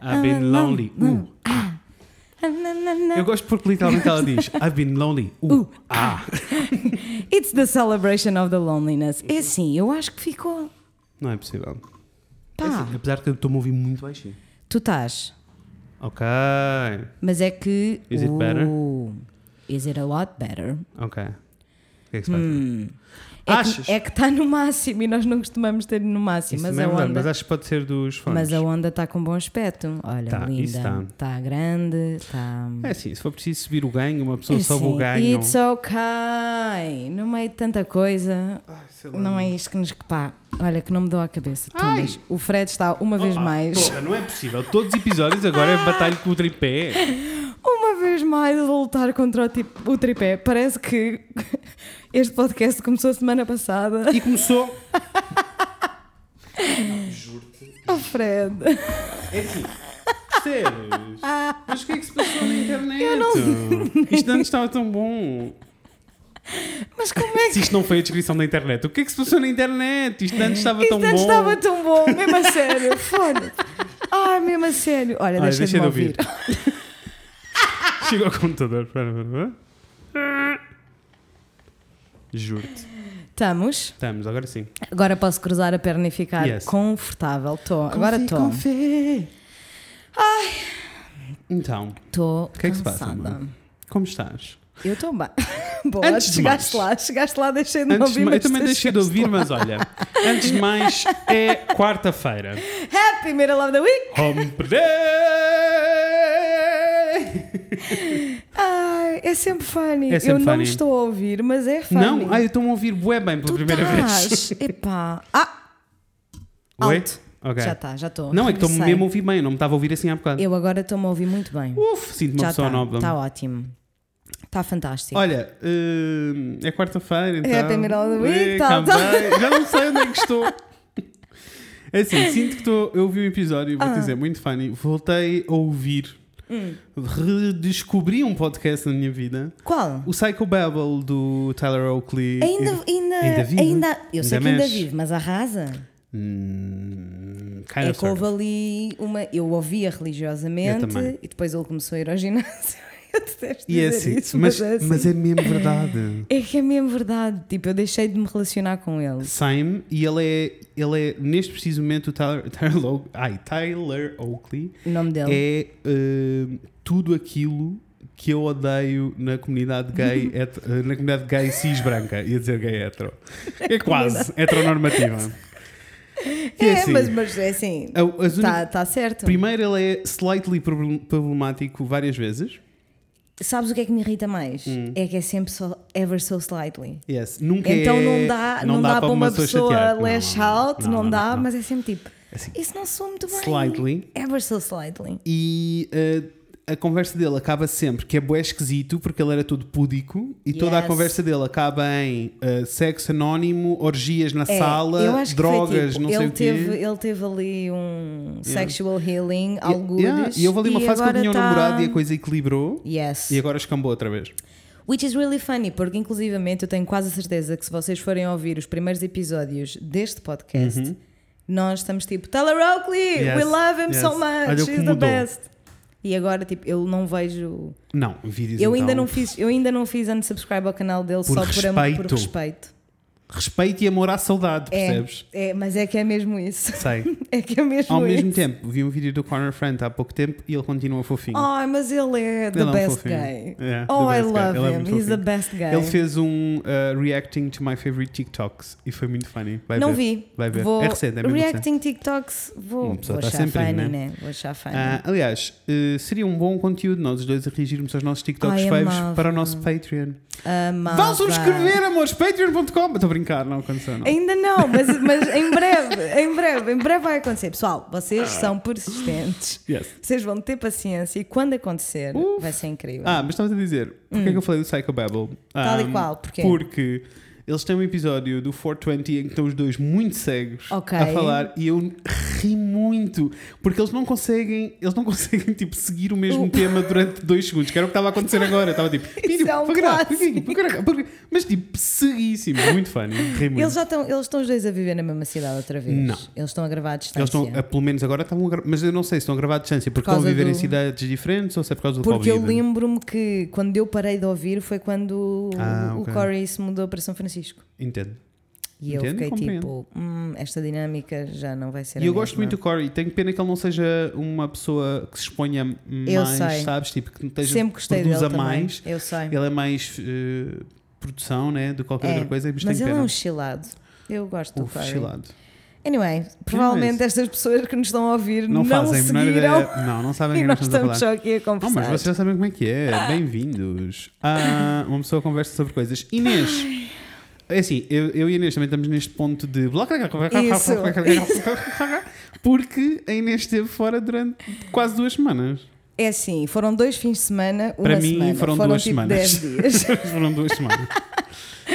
I've been lonely. Uh, ah. Eu gosto porque literalmente ela diz I've been lonely. Uh, ah. It's the celebration of the loneliness. É assim, eu acho que ficou. Não é possível. É assim, apesar que eu estou-me a ouvir muito baixinho. tu estás. Ok. Mas é que. Is it better? Uh, Is it a lot better? Ok. O que é que se passa? É Achas? que, é que está no máximo e nós não costumamos ter no máximo, Isso mas a é verdade, onda. mas acho que pode ser dos fones. Mas a onda está com bom aspecto. Olha, Tá, linda. tá. Está grande, está. É assim, se for preciso subir o ganho, uma pessoa sobe o ganho. É It's okay. No meio de tanta coisa, Ai, não é isto que nos. Pá, olha, que não me deu a cabeça. Mas o Fred está uma vez Ah, mais. porra, não é possível. Todos os episódios agora é batalha com o tripé. Uma vez mais a lutar contra o, tipo, o tripé. Parece que este podcast começou a semana passada. E começou. Oh, Fred. É assim. Sério? Mas o que é que se passou na internet? Eu não- Isto antes estava tão bom. Mas como é que. Se isto não foi a descrição da internet, o que é que se passou na internet? Isto antes estava Isto tão antes bom. estava tão bom, mesmo a sério. Foda. Ai, mesmo a sério. Olha, Olha, deixa, de me ouvir. Chega ao computador. Juro-te. Estamos. Estamos, agora sim. Agora posso cruzar a perna e ficar Yes. confortável. Estou. Agora estou. Ai. Então, Estou que é que se passa, amor? como estás? Eu estou bem. Boa, Antes de chegaste mais- lá, chegaste lá, deixei de ouvir. ma- eu também deixei de ouvir, lá. mas olha, antes de mais, é quarta-feira. Happy Middle of the Week! Day! Ai, é sempre funny. É sempre eu não funny. me estou a ouvir, mas é funny. Não? Ai, eu estou-me a ouvir bué bem pela tu primeira estás. vez. Epá. Ah, Oi? alto. Ok. Já está, já estou. Não, é que estou-me mesmo a ouvir bem, eu não me estava a ouvir assim há bocado. Eu agora estou-me a ouvir muito bem. Uf, sinto-me uma pessoa está, nova. está ótimo. Está fantástico. Olha, hum, é quarta-feira, então. Happy middle of the week, Ih, tal, cá tal. vai. Já não sei onde é que estou. É assim, sinto que estou. Eu ouvi um episódio, vou Ah. dizer, muito funny. Voltei a ouvir. Hum. Redescobri um podcast na minha vida. Qual? O Psychobabble do Tyler Oakley. Ainda, ainda, Ainda vive? ainda- eu sei Ainda que ainda vive, mas arrasa. Hum, É que houve ali uma. Eu ouvia Eu religiosamente também. e depois ele começou a ir ao ginásio. E é assim, isso, mas, mas, é assim. mas é mesmo verdade. É que é mesmo verdade. Tipo, eu deixei de me relacionar com ele. Same, e ele é, ele é neste preciso momento, o Tyler, Tyler, Lo- ai, Tyler Oakley O nome dele. é hum, tudo aquilo que eu odeio na comunidade gay, het- eh, na comunidade gay cis branca, ia dizer gay hetero. É quase heteronormativa. Que É, assim, mas, mas é assim. Está tá certo. Primeiro, ele é slightly problem- problemático várias vezes. Sabes o que é que me irrita mais? Hum. É que é sempre só ever so slightly. Yes. Nunca Então é- não dá, não dá, para uma pessoa chatear. lash Não, não, out, não, dá, não. mas é sempre tipo. Assim, Isso não soa muito bem. Slightly. Ever so slightly. E eh, a conversa dele acaba sempre que é bué esquisito porque ele era todo púdico e toda a Yes. conversa dele acaba em eh, sexo anónimo, orgias na É, sala, drogas, tipo, não sei teve, o quê. Ele teve ali um Yeah. sexual healing, E- alguns. yeah, E houve ali uma fase agora tinha um tá- namorado e a coisa equilibrou Yes. e agora escambou outra vez. Which is really funny, porque inclusivamente eu tenho quase a certeza que se vocês forem ouvir os primeiros episódios deste podcast, nós estamos tipo, Tyler Oakley, Uhum. Yes, we love him yes. so much, Olha o he's the mudou. best. E agora, tipo, eu não vejo. Não, vídeos Eu ainda então, não fiz, eu ainda não fiz unsubscribe ao canal dele Por só por, am- por respeito. Respeito. E amor à saudade, É, percebes? é, mas é que é mesmo isso. Sei. É que é mesmo Ao isso. mesmo tempo, vi um vídeo do Corner Friend há pouco tempo e ele continua fofinho. Ai, mas ele é the Ele é um best fofinho. guy. É, Oh, I best guy. love é him. He's the best guy. Ele fez um uh, reacting to my favorite TikToks e foi muito funny. Vai não ver. vi. Vai ver. Vou, É recente, é mesmo recente. Reacting TikToks, vou, Uma vou tá achar sempre funny, né? né? Vou achar funny. Ah, aliás, eh, seria um bom conteúdo nós os dois a reagirmos aos nossos TikToks Ai, faves amava. para o nosso Patreon. Amava. Vão subscrever, amores, patreon.com. Estou a brincar, não aconteceu, não. Ainda não, mas, mas em breve, em breve, em breve vai acontecer. Pessoal, vocês Ah. são persistentes. Yes. Vocês vão ter paciência e quando acontecer, Uf. vai ser incrível. Ah, mas estavas a dizer, porque é que eu falei do Psychobabble? Tal e Ah, qual, porquê? Porque Eles têm um episódio do 420 em que estão os dois muito cegos Ok. a falar e eu ri muito porque eles não conseguem, eles não conseguem tipo seguir o mesmo O- tema durante dois segundos, que era o que estava a acontecer agora. Estava tipo, Isso é um clássico. mas tipo, seguíssimo, muito ri muito. Eles já estão, eles estão os dois a viver na mesma cidade outra vez. Não. Eles estão a gravar à distância. Eles estão, a- pelo menos agora estão a gravar, mas eu não sei se estão a gravar à distância porque estão a viver em do- cidades diferentes ou se é por causa do Porque eu Covid. lembro-me que quando eu parei de ouvir foi quando Ah, o ok. Corey se mudou para São Francisco. Entendo. E eu Entendo, fiquei compreendo. tipo, "Hum, esta dinâmica já não vai ser E a eu gosto mesma." muito do Corey. Tenho pena que ele não seja uma pessoa que se exponha Eu mais, sabes? Tipo, que não esteja, Sempre gostei dele produza também. mais. Eu sei. Ele é mais eh, produção, né? Do que qualquer É, outra coisa. Mas, Mas ele é pena. um chilado. Eu gosto do Uf, Corey. chilado. Anyway, provavelmente estas pessoas que nos estão a ouvir não, Não, fazem a menor seguiram ideia. Não, não sabem e o que nós nós estamos a estamos falar. só aqui a Não, conversar. mas vocês já sabem como é que é. Bem-vindos. Ah, uma pessoa conversa sobre coisas. Inês. É assim, eu, eu e a Inês também estamos neste ponto de. Isso, Porque a Inês esteve fora durante quase duas semanas. É assim, foram dois fins de semana, uma Para mim, semana. foram duas tipo semanas. 10 dias. Foram duas semanas.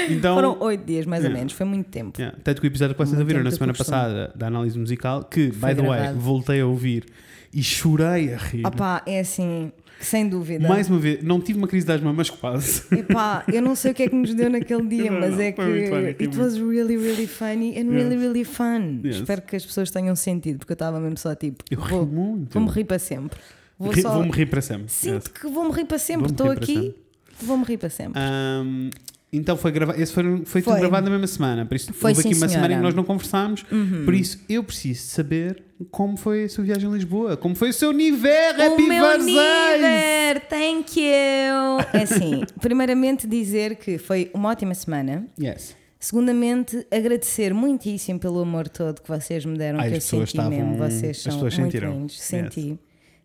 Então, foram oito dias, mais ou Yeah. menos. Foi muito tempo. yeah, tanto que o episódio que vocês ouviram na semana passada da análise musical, que, Foi by the way, gravado. voltei a ouvir e chorei a rir. Opá, é assim, sem dúvida. Mais uma vez, não tive uma crise de asma, mas quase. Epá, eu não sei o que é que nos deu naquele dia, Não, mas não, é que foi muito funny, it was really, really funny and really, really fun. Yes. Espero que as pessoas tenham sentido, porque eu estava mesmo só tipo, Eu ri vou- muito. vou-me rir para sempre. Vou Ri- só... Vou-me rir para sempre. Sinto Yes. que vou-me rir para sempre, estou aqui, vou-me rir para sempre. Ahm, então foi gravado, esse foi, foi, Foi. gravado na mesma semana. Por isso, Foi, houve aqui sim, uma semana em que senhora. nós não conversámos. Uhum. Por isso, eu preciso saber como foi a sua viagem a Lisboa. Como foi o seu nível O Happy meu nível, thank you! É assim, primeiramente dizer que foi uma ótima semana. Yes. Segundamente, agradecer muitíssimo pelo amor todo que vocês me deram, Ai, que eu as pessoas senti mesmo. estavam- Vocês as são muito sentiram. lindos. Senti.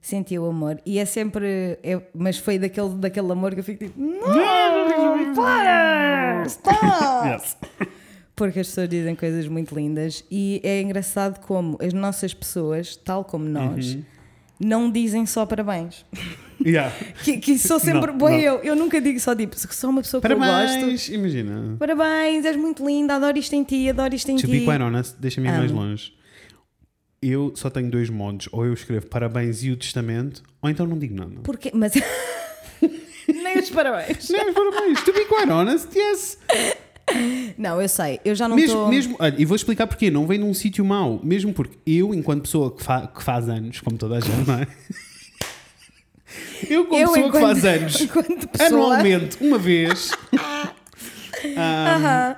Senti o amor. E é sempre. é- mas foi daquele, daquele amor que eu fico tipo. Não! Para! Stop! Yes. Porque as pessoas dizem coisas muito lindas e é engraçado como as nossas pessoas, tal como nós, Uhum. não dizem só parabéns. Yeah. Que, que sou sempre Não, boa não. eu. Eu nunca digo só tipo, sou uma pessoa que eu gosto. Parabéns! Imagina. Parabéns, és muito linda, adoro isto em ti, adoro isto em To ti. be quite honest, deixa-me ir mais longe. Eu só tenho dois modos. Ou eu escrevo parabéns e o testamento, ou então não digo nada. Porque, mas. Nem os parabéns. Não, parabéns. To be quite honest, yes. Não, eu sei, eu já não Mesmo, estou. mesmo, olha, e vou explicar porquê. Não vem num sítio mau. Mesmo porque eu, enquanto pessoa que, fa- que faz anos, como toda a gente, não é? Eu, como Eu, pessoa que enquanto- faz anos, pessoa- anualmente, uma vez. ah, Aham.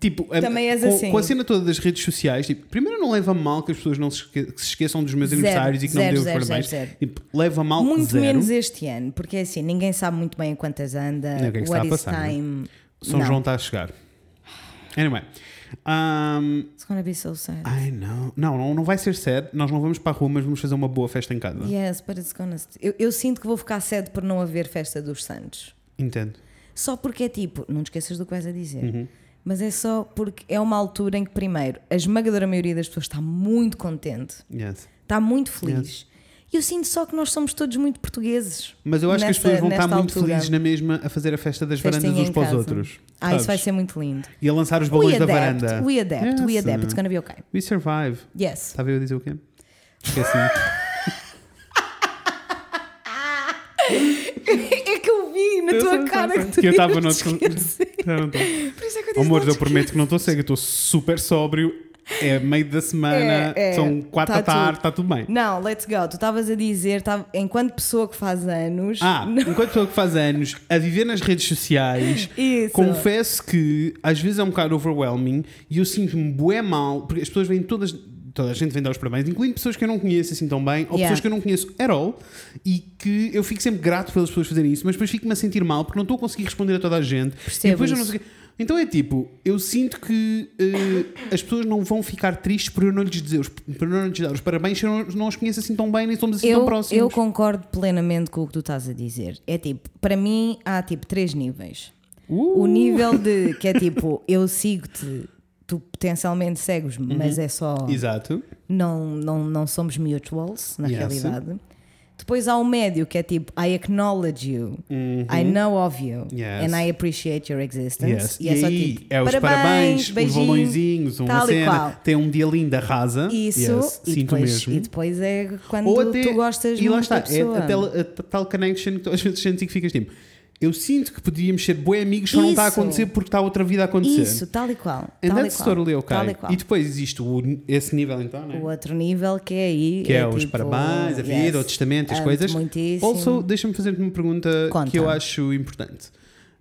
Tipo, Também és com, assim. com a cena toda das redes sociais, tipo, primeiro não leva mal que as pessoas não se, esque- que se esqueçam dos meus Zero, aniversários e que não me zero, dêem os zero, parabéns. zero, zero. Tipo, leva mal Muito zero. menos este ano, porque é assim, ninguém sabe muito bem a quantas anda, Não, o que é que what está a is passar, né? time. São não. João está a chegar. Anyway. Um, It's gonna be so sad. I know. Não, não, não vai ser sad. Nós não vamos para a rua, mas vamos fazer uma boa festa em casa. Yes, but it's gonna. Eu, eu sinto que vou ficar cedo por não haver festa dos Santos. Entendo. Só porque é tipo, não te esqueças do que vais a dizer. Mas é só porque é uma altura em que, primeiro, a esmagadora maioria das pessoas está muito contente, Yes. está muito feliz. E eu sinto só que nós somos todos muito portugueses. Mas eu acho que as pessoas vão estar nesta muito altura. felizes na mesma a fazer a festa das Festinha varandas uns para os outros. Ah, isso sabes? vai ser muito lindo. E a lançar os balões We da varanda. we adapt, we Yes. adapt. It's gonna be okay. We survive. Yes. Estava eu a dizer o quê? Esqueci. Vi na Eu tua sei, cara sei, que sei. tu Que eu estava no. Não, não tô. Por isso é que eu disse Amor, não eu prometo que não estou cego, eu estou super sóbrio. É meio da semana, É, é, são quatro tá da tarde, está tudo bem. Não, let's go. Tu estavas a dizer, tava- enquanto pessoa que faz anos. Ah, enquanto pessoa que faz anos a viver nas redes sociais, Isso. confesso que às vezes é um bocado overwhelming e eu sinto-me bué mal, porque as pessoas vêm todas, toda a gente vem dar os parabéns, incluindo pessoas que eu não conheço assim tão bem, ou Yeah. pessoas que eu não conheço at all, e que eu fico sempre grato pelas pessoas fazerem isso, mas depois fico-me a sentir mal porque não estou a conseguir responder a toda a gente. Percebo. Então é tipo, eu sinto que eh, as pessoas não vão ficar tristes por eu não lhes dizer, por eu não lhes dar os parabéns se eu não, não os conheço assim tão bem, nem somos assim tão Eu, próximos. eu concordo plenamente com o que tu estás a dizer. É tipo, para mim há tipo três níveis. Uh! O nível de que é tipo, eu sigo-te, tu potencialmente segues-me, mas é só. Exato. Não, não, não somos mutuals, na Yes. realidade. Depois há o médio, que é tipo I acknowledge you, I know of you, Uhum. Yes. and I appreciate your existence. Yes. E é só tipo, é os parabéns, os beijinho, balõezinhos, uma e cena, tem um dia lindo, arrasa. Isso, Yes, e, sinto depois, mesmo. e depois é quando até, tu gostas e lá está, da pessoa. é a, tal, a tal connection que tu às vezes sentes e que ficas tipo, eu sinto que podíamos ser bons amigos, só não está a acontecer porque está outra vida a acontecer. Isso, tal e qual. And tal e that's qual, totally okay. tal e qual. E depois existe o, esse nível então, né? O outro nível que é aí. que é, os tipo, parabéns, a vida, yes, o testamento, as coisas. muitíssimo. Also, deixa-me fazer-te uma pergunta Conta. que eu acho importante.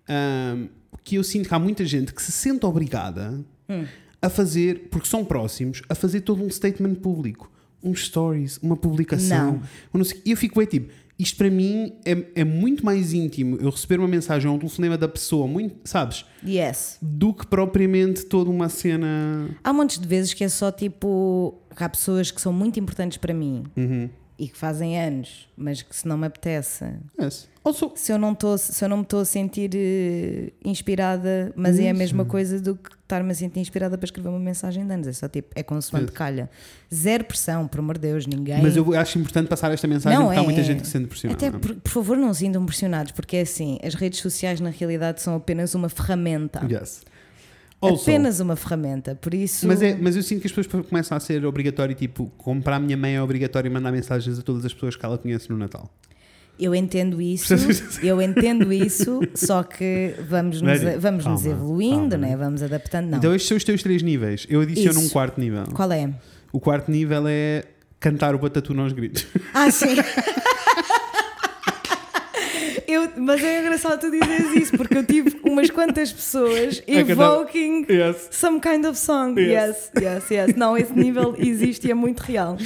Um, que eu sinto que há muita gente que se sente obrigada Hum. a fazer, porque são próximos, a fazer todo um statement público. Uns stories, uma publicação. Não. eu não sei- E eu fico bem tipo, isto para mim é, é muito mais íntimo eu receber uma mensagem ou um telefonema da pessoa, muito, sabes? Yes. Do que propriamente toda uma cena. Há montes de vezes que é só tipo. Há pessoas que são muito importantes para mim Uhum. e que fazem anos, mas que se não me apetece. Yes. Also, Se eu não, tô, se eu não me estou a sentir eh, inspirada, mas é a mesma coisa do que estar-me a sentir inspirada para escrever uma mensagem de anos. É só tipo, é consoante calha. Zero pressão, por amor de Deus, ninguém. Mas eu acho importante passar esta mensagem Não, porque há é, muita é. gente que se sente pressionada. Até por, por favor, não se sintam pressionados, porque é assim: as redes sociais na realidade são apenas uma ferramenta. Yes. Also, Apenas uma ferramenta. Por isso. mas, é, mas eu sinto que as pessoas começam a ser obrigatório, tipo, comprar a minha mãe é obrigatório mandar mensagens a todas as pessoas que ela conhece no Natal. Eu entendo isso, eu entendo isso, só que vamos nos, Ready? vamos nos Calma, evoluindo, calma. né? vamos adaptando. Não. Então estes são os teus três níveis. Eu adiciono Isso. um quarto nível. Qual é? O quarto nível é cantar o batatu aos gritos. Ah, sim! Eu, mas é engraçado tu dizeres isso, porque eu tive umas quantas pessoas A evoking yes. some kind of song. Yes. Yes, yes, yes. Não, esse nível existe e é muito real.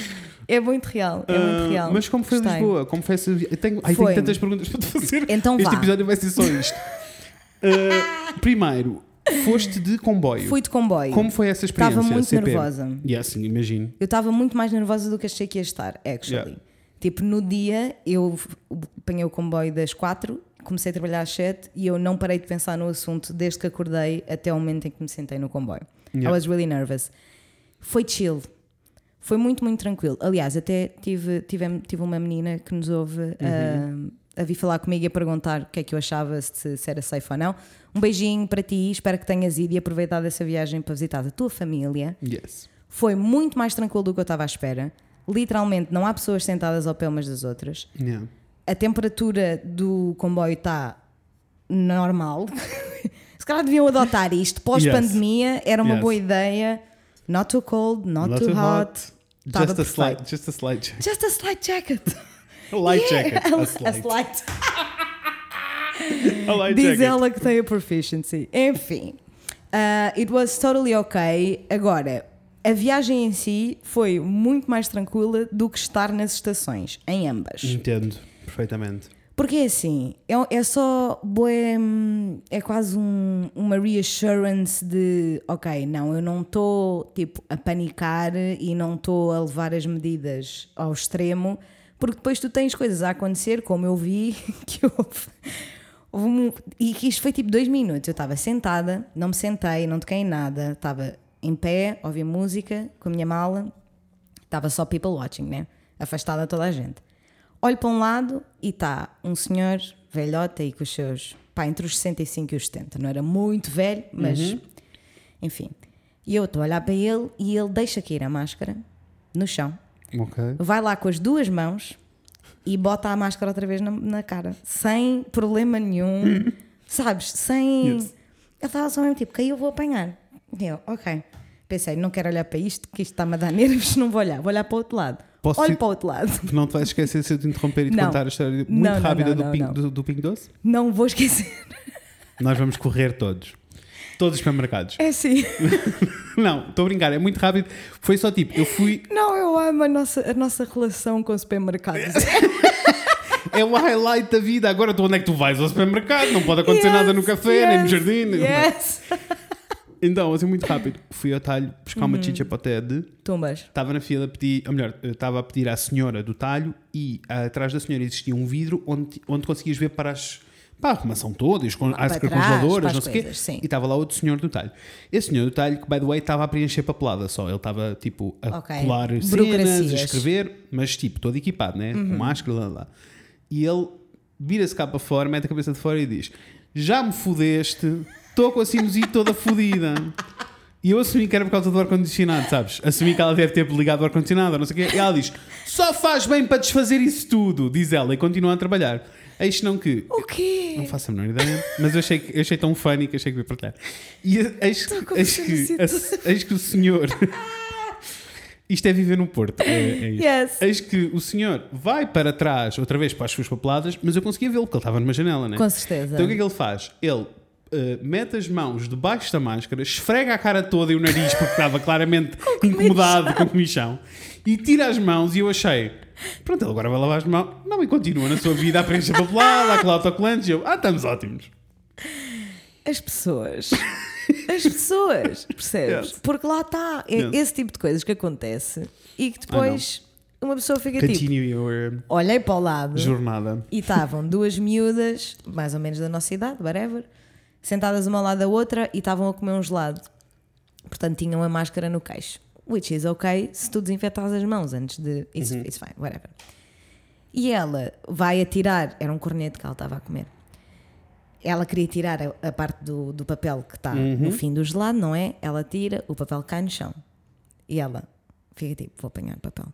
É muito real, é muito Ah, real. mas como foi Gostei. Lisboa? Como foi essa eu tenho, ai, tenho tantas perguntas para te fazer. Então este vá. episódio vai ser só isto. Ah, primeiro, foste de comboio. Fui de comboio. Como foi essa experiência? Estava muito CP? nervosa. Yes, sim, imagino. Eu estava muito mais nervosa do que achei que ia estar, actually. Yeah. Tipo, no dia eu apanhei o comboio das quatro, comecei a trabalhar às sete e eu não parei de pensar no assunto desde que acordei até o momento em que me sentei no comboio. Yeah. I was really nervous. Foi chill. Foi muito, muito tranquilo. Aliás, até tive, tive, tive uma menina que nos ouve Uhum. a, a vir falar comigo e a perguntar o que é que eu achava, se, se era safe ou não. Um beijinho para ti, espero que tenhas ido e aproveitado essa viagem para visitar a tua família. Yes. Foi muito mais tranquilo do que eu estava à espera. Literalmente, não há pessoas sentadas ao pé umas das outras. Yeah. A temperatura do comboio está normal. Se calhar deviam adotar isto. Pós-pandemia, era uma Yes. boa ideia. Not too cold, not, Not too too hot. Tava Just a slight, just a slight, jacket. Just a slight jacket. a light Yeah, jacket, a, a a slight, slight. a light Diz jacket. ela que tem a proficiency. Enfim, uh, it was totally okay. Agora, a viagem em si foi muito mais tranquila do que estar nas estações, em ambas. Entendo perfeitamente. Porque é assim, é, é só hum, é quase um- uma reassurance de ok, não, eu não estou tipo a panicar e não estou a levar as medidas ao extremo, porque depois tu tens coisas a acontecer, como eu vi que houve. houve um- e que isto foi tipo dois minutos. Eu estava sentada, não me sentei, não toquei em nada, estava em pé, a ouvir música com a minha mala, estava só people watching, né? Afastada toda a gente. Olho para um lado e está um senhor velhota e com os seus, pá, entre os 65 e os 70. Não era muito velho, mas enfim. E eu estou a olhar para ele e ele deixa cair a máscara no chão, Ok. vai lá com as duas mãos e bota a máscara outra vez na, na cara, sem problema nenhum, sabes? Sem. Yes. Ele estava só mesmo tipo, caiu, vou apanhar. E eu, ok. Pensei, não quero olhar para isto, que isto está-me a dar nervos, não vou olhar, vou olhar para o outro lado. Posso Olho te- para o outro lado. Não te vais esquecer se eu te interromper e te Não. contar a história muito Não, não, rápida do, ping. Do, do Doce? Não vou esquecer. Nós vamos correr todos. Todos os supermercados. É assim. Não, estou a brincar, é muito rápido. Foi só tipo, eu fui. Não, eu amo a nossa, a nossa relação com supermercados. É o highlight da vida. Agora tu onde é que tu vais ao supermercado? Não pode acontecer nada no Yes, café, nem no yes, jardim. Yes. Então, assim, muito rápido. Fui ao talho buscar uma chicha para o TED. Tumbas. Estava na fila a pedir, ou melhor, estava a pedir à senhora do talho e ah, atrás da senhora existia um vidro onde, onde conseguias ver para as, para a arrumação toda, as congeladoras, para não as sei o quê. sim. E estava lá outro senhor do talho. Esse senhor do talho, que by the way, estava a preencher papelada só. Ele estava tipo a Ok. colar cenas. Uhum. a escrever, mas tipo, todo equipado, né? Com máscara, lá, lá. E ele vira-se cá para fora, mete a cabeça de fora e diz: Já me fudeste, estou com a sinusite toda fodida. E eu assumi que era por causa do ar-condicionado, sabes? Assumi que ela deve ter ligado o ar-condicionado, não sei o quê. E ela diz: Só faz bem para desfazer isso tudo, diz ela, e continua a trabalhar. Eis não que. O quê? Não faço a menor ideia, mas eu achei, eu achei tão funny que achei que ia partilhar. E eis, eis, que, eis que o senhor. Isto é viver no Porto. É, é isto. Yes. Eis que o senhor vai para trás, outra vez para as suas papeladas, mas eu conseguia vê-lo, porque ele estava numa janela, né? Com certeza. Então o que é que ele faz? Ele eh, mete as mãos debaixo da máscara, esfrega a cara toda e o nariz, porque estava claramente incomodado com comichão, e tira as mãos. E eu achei, pronto, ele agora vai lavar as mãos. Não, e continua na sua vida a preencher papelada, a colar autocolantes. E eu, ah, estamos ótimos. As pessoas. As pessoas, percebes? Yes. Porque lá está. É Yes. esse tipo de coisas que acontece e que depois uma pessoa fica tipo. Continue your Olhei para o lado jornada. e estavam duas miúdas, mais ou menos da nossa idade, whatever, sentadas uma ao lado da outra e estavam a comer um gelado. Portanto, tinham a máscara no queixo. Which is ok se tu desinfetas as mãos antes de. It's, Uhum. it's fine, whatever. E ela vai atirar, era um corneto que ela estava a comer. Ela queria tirar a, a parte do, do papel que está Uhum. no fim do gelado, não é? Ela tira, o papel cai no chão. E ela fica tipo, vou apanhar o papel.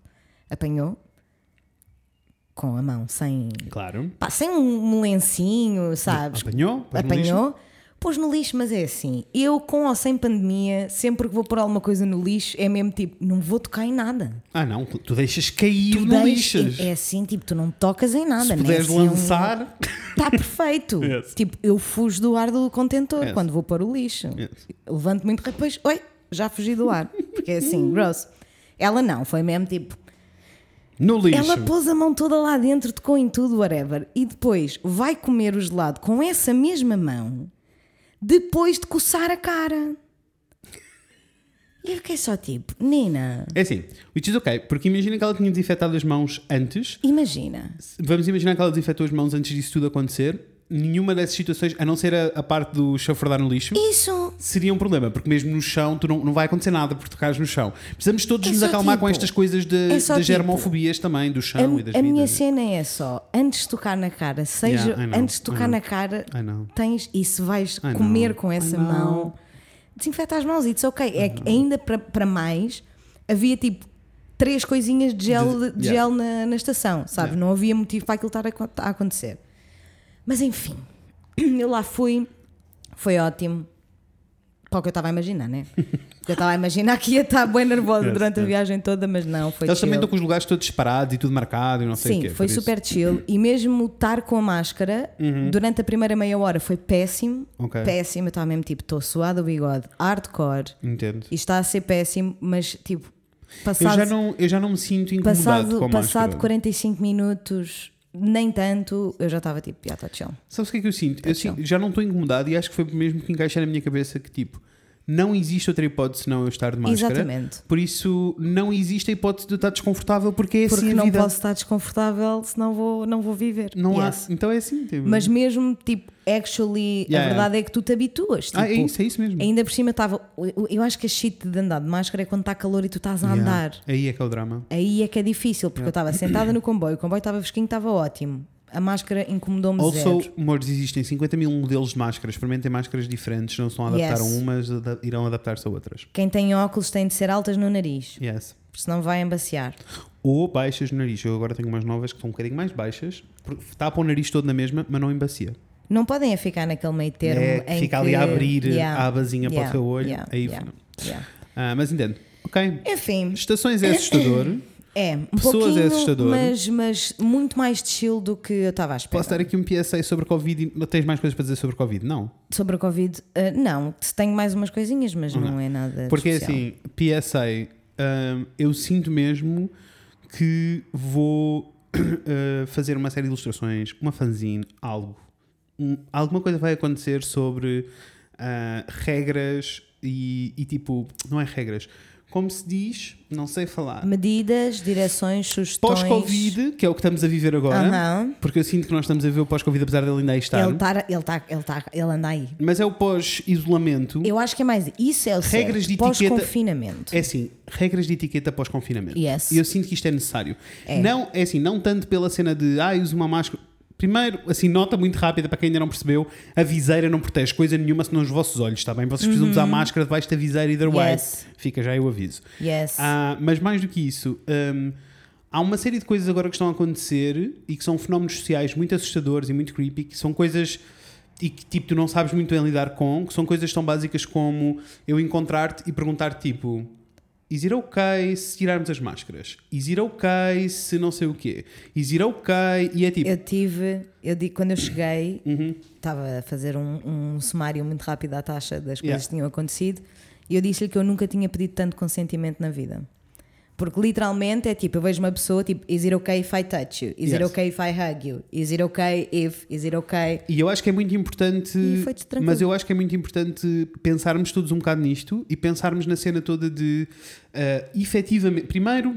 Apanhou com a mão, sem, Claro. pá, sem um lencinho, sabes? Apanhou? Apanhou, pôs no lixo, mas é assim. Eu, com ou sem pandemia, sempre que vou pôr alguma coisa no lixo, é mesmo tipo, não vou tocar em nada. Ah, não, tu deixas cair Tu no deixas- lixas. É assim, tipo, tu não tocas em nada, Se né? puderes Assim, é um- lançar. Está perfeito. Yes. Tipo, eu fujo do ar do contentor Yes. quando vou pôr o lixo. Yes. Levanto muito rápido, depois, oi, já fugi do ar. Porque é assim, gross. Ela não, foi mesmo tipo, No lixo. ela pôs a mão toda lá dentro, tocou em tudo, whatever. E depois vai comer o gelado com essa mesma mão, depois de coçar a cara. E eu fiquei só tipo, Nina, É assim, which is ok, porque imagina que ela tinha desinfetado as mãos antes. imagina. Vamos imaginar que ela desinfetou as mãos antes disso tudo acontecer. Nenhuma dessas situações, a não ser a, a parte do chafurdar no lixo, Isso. seria um problema, porque mesmo no chão tu não, não vai acontecer nada porque tocares no chão. Precisamos todos É nos acalmar tipo- com estas coisas de, é das tipo- germofobias também, do chão e das A, a minha cena é só, antes de tocar na cara, seja Yeah, know, antes de tocar na cara, tens, e se vais comer com essa mão, desinfeta as mãos, it's ok. É que ainda para mais, havia tipo três coisinhas de gel, De- de yeah. gel na, na estação, sabes? Yeah. Não havia motivo para aquilo estar a, a acontecer. Mas enfim, eu lá fui, foi ótimo. Para o que eu estava a imaginar, né? Eu estava a imaginar que ia estar bem nervosa durante a viagem toda, mas não, foi Eles também estão com os lugares todos separados e tudo marcado e não sei Sim, o quê. foi por isso- super chill. E mesmo estar com a máscara, durante a primeira meia hora foi péssimo. Uhum. Ok. Péssimo. Eu estava mesmo tipo, estou suado o bigode, hardcore. Entendo. E está a ser péssimo, mas tipo, Eu passado, já, não, eu já não me sinto incomodado passado, com a passado máscara. 45 minutos, nem tanto, eu já estava tipo, já está chill. Sabes o que é que eu sinto? Eu Atenção. sinto- já não estou incomodado e acho que foi mesmo que encaixar na minha cabeça que tipo, não existe outra hipótese senão eu estar de máscara. Exatamente. Por isso não existe a hipótese de eu estar desconfortável porque é Porque assim a não posso estar desconfortável, senão vou, não vou viver. Não Yes. há. Então é assim. Tipo. Mas mesmo, tipo, actually, Yeah, a verdade é que tu te habituas. Tipo, ah, é isso, é isso mesmo. Ainda por cima estava. eu- acho que a shit de andar de máscara é quando está calor e tu estás a Yeah. andar. Aí é que é o drama. Aí é que é difícil, porque eu estava sentada no comboio, o comboio estava fresquinho, estava ótimo. A máscara incomodou-me Also, zero. amores, existem 50 mil modelos de máscaras. Experimentem máscaras diferentes. Não se vão adaptar Yes. a umas, irão adaptar-se a outras. Quem tem óculos tem de ser altas no nariz, Yes. porque senão vai embaciar. Ou baixas no nariz. Eu agora tenho umas novas que são um bocadinho mais baixas. porque Tapa o nariz todo na mesma, mas não embacia. Não podem é ficar naquele meio termo É, em fica que... ali a abrir Yeah, a abazinha para yeah, o teu olho. yeah, aí. Ah, mas entendo. Ok. Enfim, Estações é assustador. é um Pessoas é assustador. mas, mas muito mais de chill do que eu estava à espera. Posso dar aqui um PSA sobre Covid? e- Tens mais coisas para dizer sobre Covid? Não. Sobre a Covid, ah, não, tenho mais umas coisinhas, mas não é nada Porque é especial. assim, PSA, hum, eu sinto mesmo que vou uh, fazer uma série de ilustrações, uma fanzine, algo. Um- alguma coisa vai acontecer sobre uh, regras e, e tipo, não é regras. Como se diz, não sei falar. Medidas, direções, sugestões. Pós-Covid, que é o que estamos a viver agora, Aham. porque eu sinto que nós estamos a ver o pós-Covid, apesar dele ainda aí estar. Ele, tá, ele, tá, ele, tá, ele anda aí. Mas é o pós-isolamento. Eu acho que é mais. Isso é o Regras de certo. Pós-confinamento. É assim, regras de etiqueta pós-confinamento. Yes. E eu sinto que isto é necessário. É. Não, é assim, não tanto pela cena de, ah, uso uma máscara. Primeiro, assim, nota muito rápida para quem ainda não percebeu: a viseira não protege coisa nenhuma senão os vossos olhos, está bem? Vocês precisam usar máscara debaixo da viseira either way. Uhum. Yes. Fica já o aviso. Yes. Ah, mas mais do que isso, hum, há uma série de coisas agora que estão a acontecer e que são fenómenos sociais muito assustadores e muito creepy, que são coisas e que tipo tu não sabes muito bem lidar com, que são coisas tão básicas como eu encontrar-te e perguntar tipo Is it okay se tirarmos as máscaras? Is it okay se não sei o quê? Is it okay? E é tipo, Eu tive, eu digo, quando eu cheguei, Uhum. estava a fazer um, um sumário muito rápido à taxa das coisas Yeah. que tinham acontecido e eu disse-lhe que eu nunca tinha pedido tanto consentimento na vida. Porque literalmente é tipo, eu vejo uma pessoa tipo, is it okay if I touch you? Is it Yes. okay if I hug you? Is it okay if? Is it okay? E eu acho que é muito importante, E mas eu acho que é muito importante pensarmos todos um bocado nisto e pensarmos na cena toda de uh, efetivamente, primeiro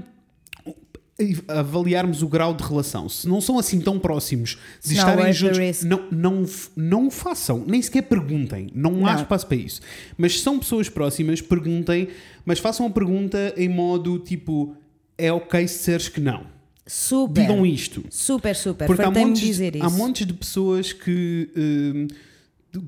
avaliarmos o grau de relação. Se não são assim tão próximos de Se não, estarem the juntos, não, não, não o façam, nem sequer perguntem. Não, há Não. espaço para isso. Mas se são pessoas próximas, perguntem, mas façam a pergunta em modo tipo: é ok se disseres que não. Super. Digam isto. Super, super. Porque há montes, dizer isso. há montes de pessoas que que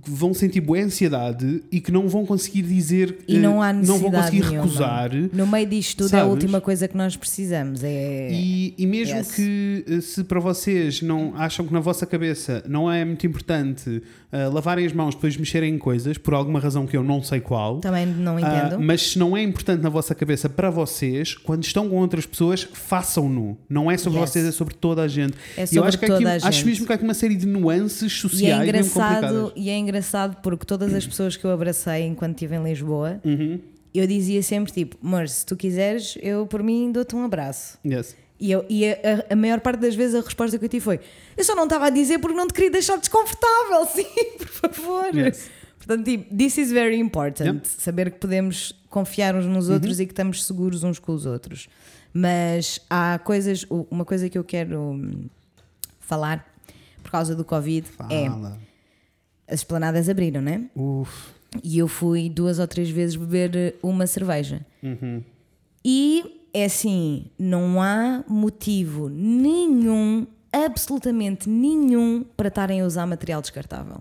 vão sentir boa ansiedade e que não vão conseguir dizer E não há não vão necessidade conseguir nenhuma. recusar No meio disto tudo é a Sabes? última coisa que nós precisamos. É... e, e mesmo Yes. que eh, se para vocês não acham que na vossa cabeça não é muito importante eh, lavarem as mãos depois de mexerem em coisas por alguma razão que eu não sei qual Também não ah, entendo. mas se não é importante na vossa cabeça para vocês, quando estão com outras pessoas, façam-no. Não é sobre Yes. vocês, é sobre toda a gente. É E eu sobre acho que toda aqui, a acho gente. mesmo que há aqui uma série de nuances E é, sociais engraçado, é engraçado porque todas as pessoas que eu abracei enquanto estive em Lisboa, Uhum. eu dizia sempre tipo, mas se tu quiseres, eu por mim dou-te um abraço. Yes. E, eu, e a, a- maior parte das vezes a resposta que eu tive foi: Eu só não estava a dizer porque não te queria deixar desconfortável, sim, por favor. Yes. Portanto, tipo, this is very important. Yep. Uhum. Saber que podemos confiar uns nos outros e que estamos seguros uns com os outros. Mas há coisas, uma coisa que eu quero hum, falar por causa do Covid é Fala. As esplanadas abriram, né? Uf. E eu fui duas ou três vezes beber eh, uma cerveja. Uhum. E é assim, não há motivo nenhum, absolutamente nenhum, para estarem a usar material descartável.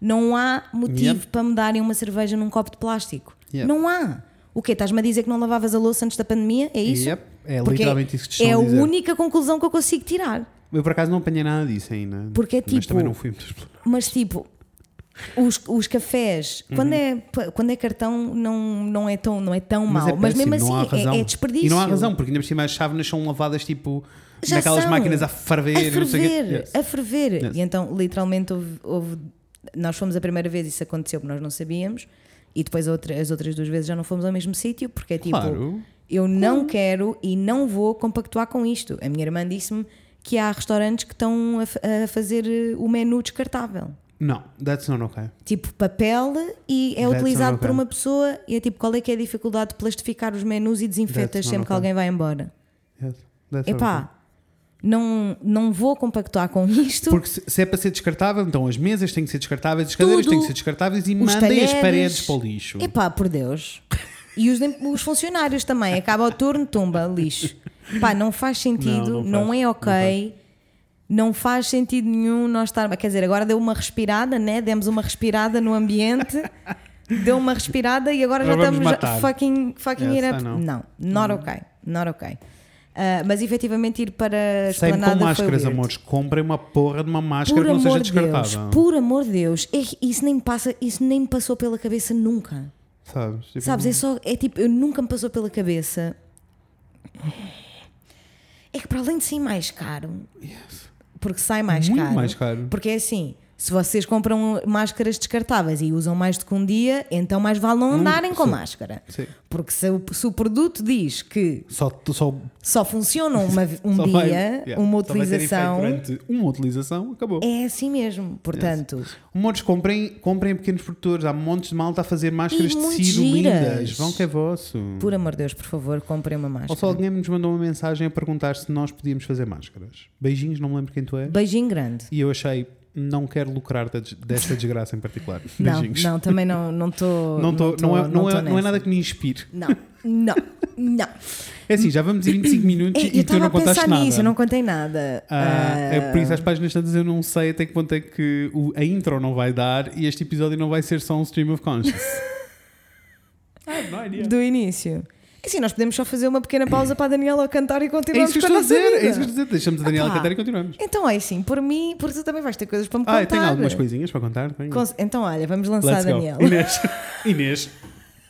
Não há motivo Yep. para me darem uma cerveja num copo de plástico. Yep. Não há. O quê? Estás-me a dizer que não lavavas a louça antes da pandemia? É isso? Yep. É Porque literalmente isso que te é a a única conclusão que eu consigo tirar. Eu por acaso não apanhei nada disso ainda. Porque é Mas tipo- também não fui muito explorado. Mas tipo, os, os cafés, Uhum. quando, é, quando é cartão, não, não, é tão, não é tão Mas mau. é Mas mesmo assim, é, é desperdício. E não há razão, porque ainda por cima as chávenas são lavadas tipo Já naquelas são. máquinas a ferver. a ferver, Yes. a ferver. Yes. E então, literalmente, houve, houve- nós fomos a primeira vez, isso aconteceu porque nós não sabíamos, e depois outra- as outras duas vezes já não fomos ao mesmo sítio, porque é tipo, Claro. eu não quero e não vou compactuar com isto. A minha irmã disse-me que há restaurantes que estão a, a fazer o menu descartável. Não, that's not okay. Tipo papel e é That's utilizado not por okay. uma pessoa e é tipo qual é que é a dificuldade de plastificar os menus e desinfetas sempre que okay. alguém vai embora. Yes. That's not okay. Epá, não, não vou compactuar com isto. Porque se, se é para ser descartável, então as mesas têm que ser descartáveis, as cadeiras Tudo. têm que ser descartáveis e Os mandem as talheres. paredes para o lixo. Epá, por Deus. E os, os funcionários também. Acaba o turno, tumba, lixo. Pá, não faz sentido, Não, não, não faz, é ok. Não faz sentido nenhum nós estar. Quer dizer, agora deu uma respirada, né? Demos uma respirada no ambiente. Deu uma respirada e agora já vamos estamos matar. fucking, fucking Yes, it I up. know. Não, not ok. Not ok. Ah, mas efetivamente ir para a Sempre com máscaras, amores. Comprem uma porra de uma máscara Por que não seja amor de Deus, descartável. por amor de Deus, É- isso nem me passa, isso nem me passou pela cabeça nunca. Sabes? Tipo, Sabes, é só, é tipo, eu nunca me passou pela cabeça. É que para além de ser mais caro, porque sai mais Muito caro, mais caro. porque é assim, Se vocês compram máscaras descartáveis e usam mais do que um dia, então mais vale não andarem com sim. máscara. Sim. Porque se o, se o produto diz que Só, só, só funciona uma, um só dia, vai- yeah, uma utilização, durante uma utilização, acabou. é assim mesmo. Portanto, Montes, comprem, comprem pequenos produtores. Há montes de malta a fazer máscaras de tecido lindas. Vão que é vosso. por amor de Deus, por favor, comprem uma Ou máscara. só alguém nos mandou uma mensagem a perguntar se nós podíamos fazer máscaras. Beijinhos, não me lembro quem tu és. Beijinho grande. E eu achei, não quero lucrar desta desgraça em particular. Não, Beijinhos. não, também não não estou. Não, tô- tô- não, é, não, é, não é nessa. nada que me inspire. Não, não, não. É assim, já vamos em 25 minutos É, e eu tu não estava a contaste pensar nada. nisso, eu não contei nada. Ah, é Ah, por isso às páginas tantas eu não sei até que ponto é que o- a intro não vai dar e este episódio não vai ser só um stream of conscience. I have no idea. do início. Assim, nós podemos só fazer uma pequena pausa para a Daniela cantar e É continuamos eu com a nossa dizer, vida. é isso que eu estou a dizer. Deixamos a Daniela Epá. cantar e continuamos. Então é assim, por mim, porque tu também vais ter coisas para me Ah, contar. eu tenho algumas coisinhas para contar. Cons- Então, olha, vamos lançar Let's a go. Daniela. Inês. Inês.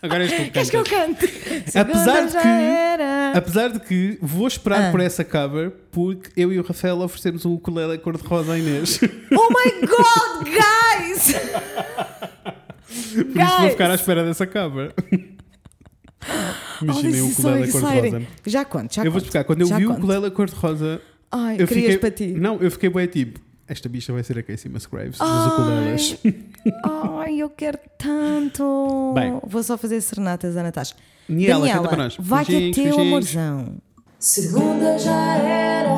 Agora és tu que Queres que eu cante? Apesar de que- era. Apesar de que vou esperar Ah. por essa cover porque eu e o Rafael oferecemos um ukulele cor-de-rosa à Inês. Por Oh my god, guys! isso vou ficar à espera dessa cover. Oh, Imaginem this um so ukulele cor-de-rosa. Já conto, já Eu vou explicar. Quando eu Já vi o ukulele cor-de-rosa, Ai, eu querias fiquei. para ti. Não, eu fiquei bem tipo. Esta bicha vai ser a Casey Musgraves dos Ai. ukuleles. Ai, eu quero tanto. Bem. Vou só fazer serenatas à Natasha. Niela, Daniela, canta para nós. vai que é teu, amorzão. Segunda já era,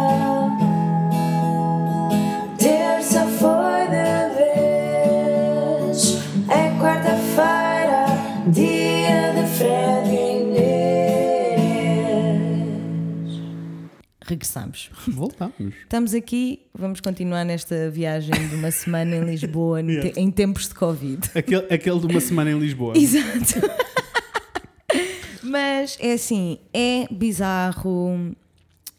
Regressamos. Voltamos. Estamos aqui, vamos continuar nesta viagem de uma semana em Lisboa em te- em tempos de Covid. Aquele, aquele de uma semana em Lisboa. Exato. Mas é assim, é bizarro,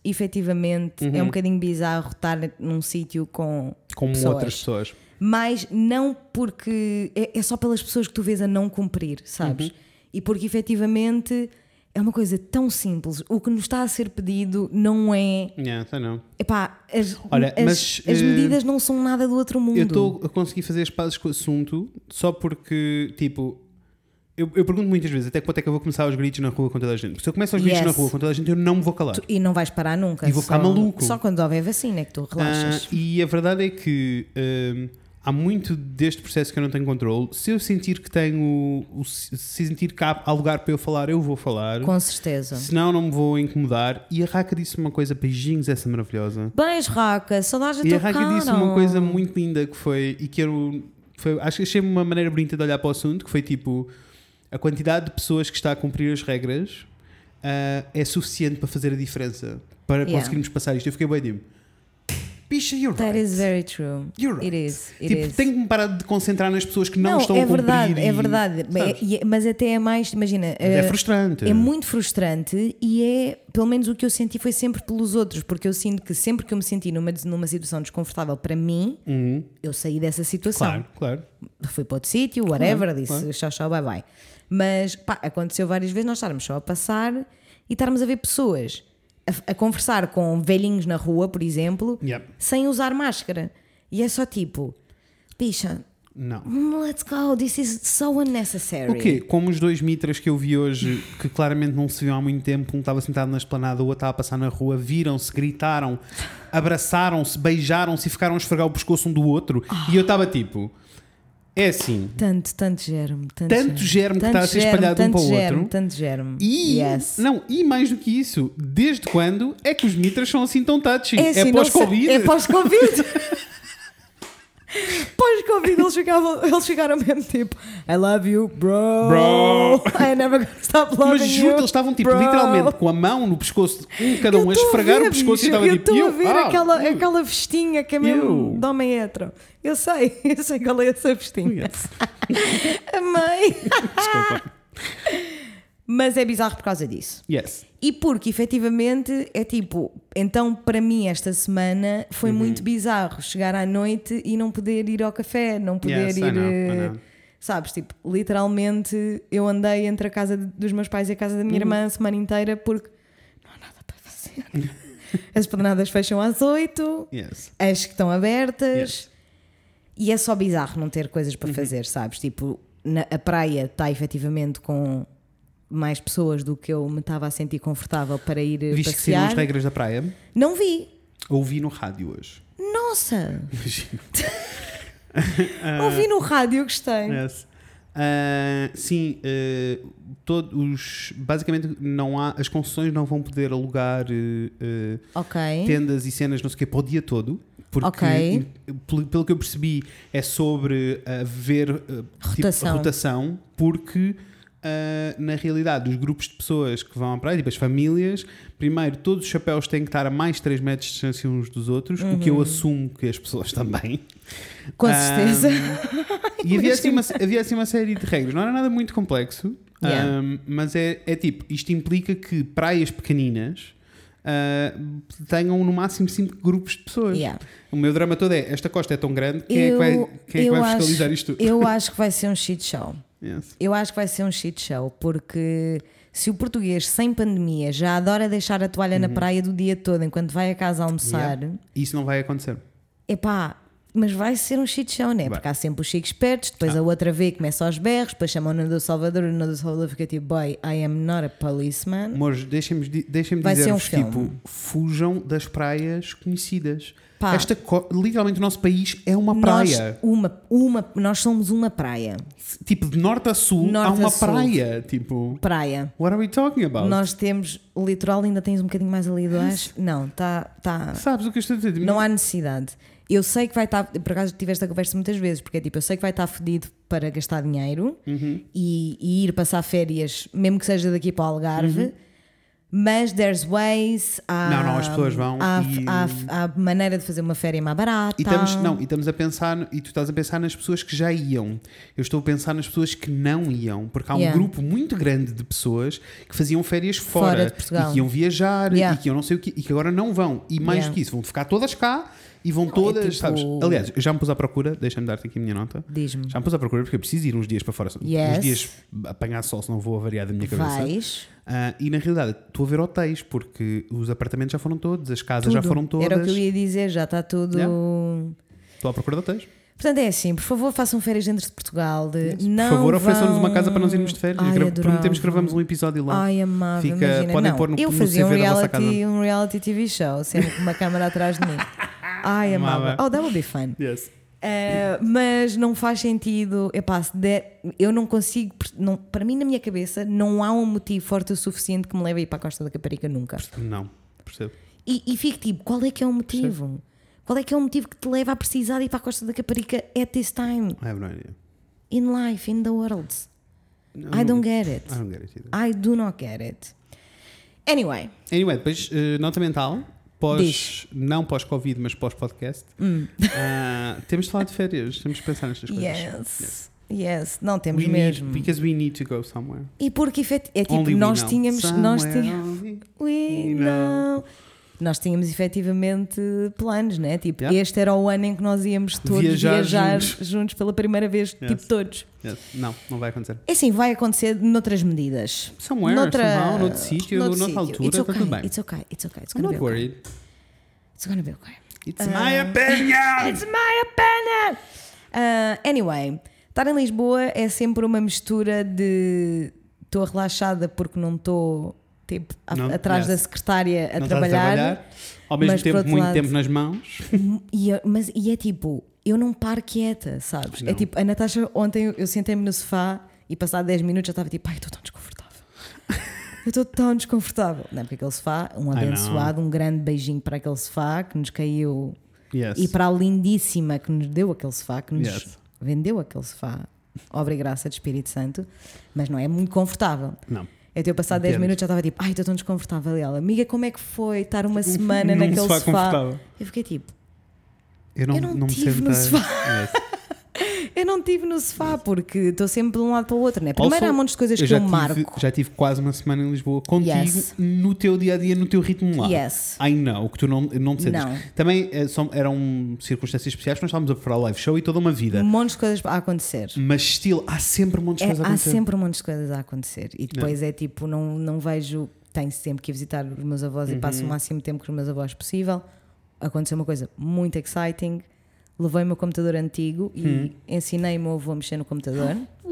efetivamente, Uhum. é um bocadinho bizarro estar num sítio com Com pessoas. outras pessoas. Mas não porque. É, é só pelas pessoas que tu vês a não cumprir, sabes? Uhum. E porque efetivamente é uma coisa tão simples. O que nos está a ser pedido não é. Yeah, tá não. Epá, as, Olha, as, mas, as eh, medidas não são nada do outro mundo. Eu estou a conseguir fazer as pazes com o assunto só porque, tipo, eu, eu pergunto muitas vezes até quanto é que eu vou começar aos gritos na rua com toda a gente. Porque se eu começo aos gritos Yes. na rua com toda a gente, eu não me vou calar. Tu- E não vais parar nunca. E vou ficar maluco. Só quando houver vacina é que tu relaxas. Ah, e a verdade é que hum, há muito deste processo que eu não tenho controle. Se eu sentir que tenho, se sentir que há lugar para eu falar, eu vou falar. Com certeza. Senão não me vou incomodar. E a Raca disse uma coisa, beijinhos, essa maravilhosa. Beijo, Raca. Saudades da E a Raca cara. disse uma coisa muito linda que foi, e que eu, foi, acho que achei uma maneira bonita de olhar para o assunto, que foi tipo, a quantidade de pessoas que está a cumprir as regras ah, é suficiente para fazer a diferença, para Yeah. conseguirmos passar isto. Eu fiquei bem tipo, bicha, you're That right. is very true. You're right. It is. It tipo, is. tenho que me parar de concentrar nas pessoas que não, estão é a cumprir. verdade, e- é verdade. É- mas até é mais, imagina, Mas é eh, frustrante. é muito frustrante e é, pelo menos o que eu senti foi sempre pelos outros, porque eu sinto que sempre que eu me senti numa, numa situação desconfortável para mim, Uhum. eu saí dessa situação. Claro, claro. Fui para outro sítio, whatever, Claro, disse claro. tchau, tchau, bye bye. Mas pá, aconteceu várias vezes nós estarmos só a passar e estarmos a ver pessoas a, a conversar com velhinhos na rua, por exemplo, Yeah. sem usar máscara. E é só tipo, bicha, Não. "Mm, let's go, this is so unnecessary. O quê? Como os dois mitras que eu vi hoje, que claramente não se viam há muito tempo, um estava sentado na esplanada, o outro estava a passar na rua, viram-se, gritaram, abraçaram-se, beijaram-se e ficaram a esfregar o pescoço um do outro. E eu estava tipo, é assim, Tanto, tanto germe, tanto, Tanto germe que tanto está a ser germe, espalhado um para o germe, outro. Tanto germe. e, yes. não, e mais do que isso, desde quando é que os mitras são assim tão touchy? É, assim, não sei- pós-Covid? É pós-Covid. Pós-Covid eles, ficavam- eles ficaram mesmo tipo I love you, bro. Bro. I never gonna stop loving Mas you. juro que eles estavam tipo, bro. literalmente com a mão no pescoço, um cada um a Eu esfregar ver, o pescoço e estava Eu tipo, estou a eu, ver ah, aquela, uh, aquela vestinha que é mesmo Eu. de homem hetero. Eu sei, eu sei qual é essa vestinha. yes. Amei. Desculpa. Mas é bizarro por causa disso. Yes. E porque efetivamente é tipo, então para mim esta semana foi Uhum. muito bizarro chegar à noite e não poder ir ao café, não poder Yes, I ir. know, I eh, know. Sabes, tipo, literalmente eu andei entre a casa dos meus pais e a casa da minha Uhum. irmã a semana inteira porque não há nada para fazer. As esplanadas fecham às 8, Yes. as que estão abertas. Yes. E é só bizarro não ter coisas Uhum. para fazer, sabes? Tipo, na, a praia está efetivamente com mais pessoas do que eu me estava a sentir confortável para ir eh, Viste que passear. as regras da praia? Não vi. Ouvi no rádio hoje. Nossa! Ouvi no rádio, gostei. Yes. Ah, sim, eh, todos, basicamente não há, as concessões não vão poder alugar eh, eh, Ok. tendas e cenas não sei o quê para o dia todo. Porque, Ok. in- pelo, pelo que eu percebi, é sobre haver eh, tipo, Rotação. rotação, porque ah, na realidade os grupos de pessoas que vão à praia, tipo as famílias, primeiro todos os chapéus têm que estar a mais 3 metros de distância uns dos outros, o que eu assumo que as pessoas também. Uhum. Com Ah, certeza. E havia assim, uma, havia assim uma série de regras, não era nada muito complexo, Yeah. um, mas é, é tipo: isto implica que praias pequeninas uh, tenham no máximo 5 grupos de pessoas. Yeah. O meu drama todo é: esta costa é tão grande, quem é que Eu- vai, quem é que eu vai fiscalizar acho- isto tudo? Eu acho que vai ser um shit show. Yes. Eu acho que vai ser um shit show, porque se o português sem pandemia já adora deixar a toalha na praia do dia todo enquanto vai a casa almoçar, Uhum. Yeah. Isso não vai acontecer. epá, mas vai ser um shit show, né? Vai. Porque há sempre os chicos espertos, depois Ah. a outra vez começa aos berros, depois chamam o do Salvador, o do Salvador fica tipo, boy, I am not a policeman. Amores, deixem-me di- deixem-me Vai ser um dizer-vos: tipo, filme. fujam das praias conhecidas. Pá. Esta, literalmente, o nosso país é uma Nós, praia. uma, uma, nós somos uma praia. Tipo, de norte a sul, há Norte a uma praia. Tipo, Praia. what are we talking about? Nós temos, o litoral ainda tens um bocadinho mais ali do baixo? Não, tá, tá, Sabes o que eu estou a dizer? Não há necessidade. Eu sei que vai estar, por acaso tive esta conversa muitas vezes, porque é tipo, eu sei que vai estar fedido para gastar dinheiro Uhum. e, e ir passar férias, mesmo que seja daqui para o Algarve, mas there's ways, há. Não, não, as pessoas vão há, e- há, há maneira de fazer uma féria mais barata. E estamos, não, e estamos a pensar, e tu estás a pensar nas pessoas que já iam. Eu estou a pensar nas pessoas que não iam, porque há um Yeah. grupo muito grande de pessoas que faziam férias Fora fora, e que iam viajar Yeah. e que iam não sei o quê, e que agora não vão. E mais Yeah. do que isso, vão ficar todas cá e vão todas, tipo- sabes? Aliás, eu já me pus à procura, deixa-me dar-te aqui a minha nota. Diz-me, Já me pus à procura porque eu preciso ir uns dias para fora. Yes. Uns dias apanhar sol, senão vou avariar da minha cabeça. vais? Ah, e na realidade, estou a ver hotéis, porque os apartamentos já foram todos, as casas já Tudo. foram todas. Era o que eu ia dizer, já está tudo. Yeah. Estou à procura de hotéis. Portanto, é assim, por favor, façam férias dentro de Portugal. De, Por não favor, ofereçam-nos uma casa para nós irmos de férias. Ai, Gra-. Prometemos que gravamos um episódio lá. Ai, amava, Fica- imagina. podem não, pôr no- eu no fazia um da vossa reality, um reality TV show, sempre com uma câmara atrás de mim. Ai, amava. Oh, that would be fun. Yes. Uh, mas não faz sentido. Epá, der- eu não consigo. Não, para mim, na minha cabeça, não há um motivo forte o suficiente que me leve a ir para a Costa da Caparica nunca. Não, percebo. E, e fico tipo, qual é que é o motivo? Qual é que é o motivo que te leva a precisar de ir para a Costa da Caparica at this time? I have no idea. In life, in the world. No, I don't get it. I don't get it either. I do not get it. Anyway, Anyway, depois, eh, nota mental. Pós, Diz. não pós-Covid, mas pós-podcast. Hum. Ah, temos de falar de férias. Temos de pensar nestas coisas. yes. Yes, não temos We mesmo. need, because we need to go somewhere. E porque é tipo, Only nós tínhamos. Nós Somewhere tínhamos only we we know. Nós tínhamos efetivamente planos, né? Tipo, Yeah. este era o ano em que nós íamos todos Viajar viajar, juntos. juntos. pela primeira vez, Yes. tipo todos. Yes. Não, não vai acontecer. É assim, vai acontecer noutras medidas. Somewhere, somehow, noutro sítio, noutra sítio. altura, It's está okay, tudo bem. It's okay, it's okay. It's I'm not be okay. worried. It's gonna be okay. It's my opinion! It's my opinion! Uh, anyway, estar em Lisboa é sempre uma mistura de estou relaxada porque não estou tipo, a- Não, atrás yes. da secretária a trabalhar. a trabalhar. Ao mesmo tempo, muito lado- tempo nas mãos. E, mas, e é tipo, eu não paro quieta, sabes? É Não. tipo, a Natasha, ontem eu, sentei-me no sofá e passado 10 minutos já estava tipo, ai, estou tão desconfortável. eu estou tão desconfortável. Não, porque aquele sofá, um abençoado, um grande beijinho para aquele sofá que nos caiu Yes. e para a lindíssima que nos deu aquele sofá, que nos Yes. vendeu aquele sofá. Obra e graça de Espírito Santo, mas não é muito confortável. Não. Eu tenho passado 10 Entendo. minutos já estava tipo, ai, estou tão desconfortável. E ela, amiga, como é que foi estar uma semana naquele sofá. Eu fiquei tipo, Eu não, Eu não não me tive no sentei. sofá. Yes. Eu não estive no sofá porque estou sempre de um lado para o outro, né? Primeiro Also, há montes de coisas eu que eu tive, marco. Já tive quase uma semana em Lisboa contigo Yes. no teu dia a dia, no teu ritmo lá. Yes. I know, que tu não, não te sentes. Não. Também eh, são, eram circunstâncias especiais, nós estávamos a preparar o live show e toda uma vida. Montes de coisas a acontecer. Mas still, há sempre um monte de É, coisas a há acontecer. sempre montes de coisas a acontecer. E depois é tipo, não, não vejo. Tenho sempre que ir visitar os meus avós e Uhum. passo o máximo tempo com os meus avós possível. Aconteceu uma coisa muito exciting. Levei o meu computador antigo e Hum. ensinei o meu avô a mexer no computador.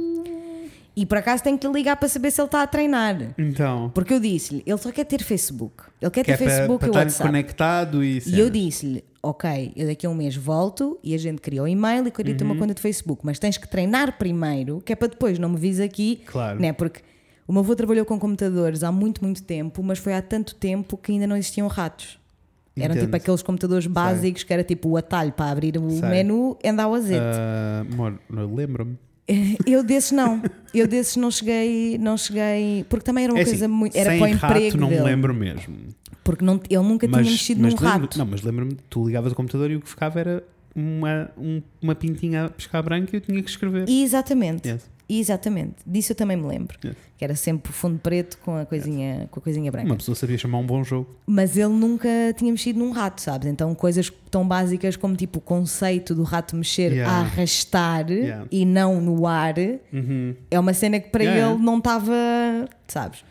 E por acaso tenho que lhe ligar para saber se ele está a treinar. Então, Porque eu disse-lhe, ele só quer ter Facebook. Ele quer que é ter para, Facebook para e estar WhatsApp. conectado e E eu disse-lhe, ok, eu daqui a um mês volto e a gente cria o e-mail e cria-te Uhum. uma conta de Facebook, mas tens que treinar primeiro, que é para depois não me vis aqui, Claro. né? Porque o meu avô trabalhou com computadores há muito, muito tempo, mas foi há tanto tempo que ainda não existiam ratos. Eram Entendo. tipo aqueles computadores básicos que era tipo o atalho para abrir o Sei. menu and that was it. Ah, amor, eu lembro-me. Eu desses não, eu desses não cheguei, não cheguei, porque também era uma É coisa assim, muito, era sem para o rato emprego não me dele, lembro mesmo. porque não, ele nunca tinha mexido num rato. Não, mas lembro-me, tu ligavas o computador e o que ficava era uma, um- uma pintinha a pescar branca e eu tinha que escrever. Exatamente. Yes. Exatamente, disso eu também me lembro. Yes. Que era sempre fundo preto com a coisinha, com a coisinha branca. Uma pessoa sabia chamar um bom jogo. Mas ele nunca tinha mexido num rato, sabes? Então coisas tão básicas como tipo o conceito do rato mexer Yeah. a arrastar Yeah. e não no ar Uhum. é uma cena que para Yeah, ele não estava, sabes?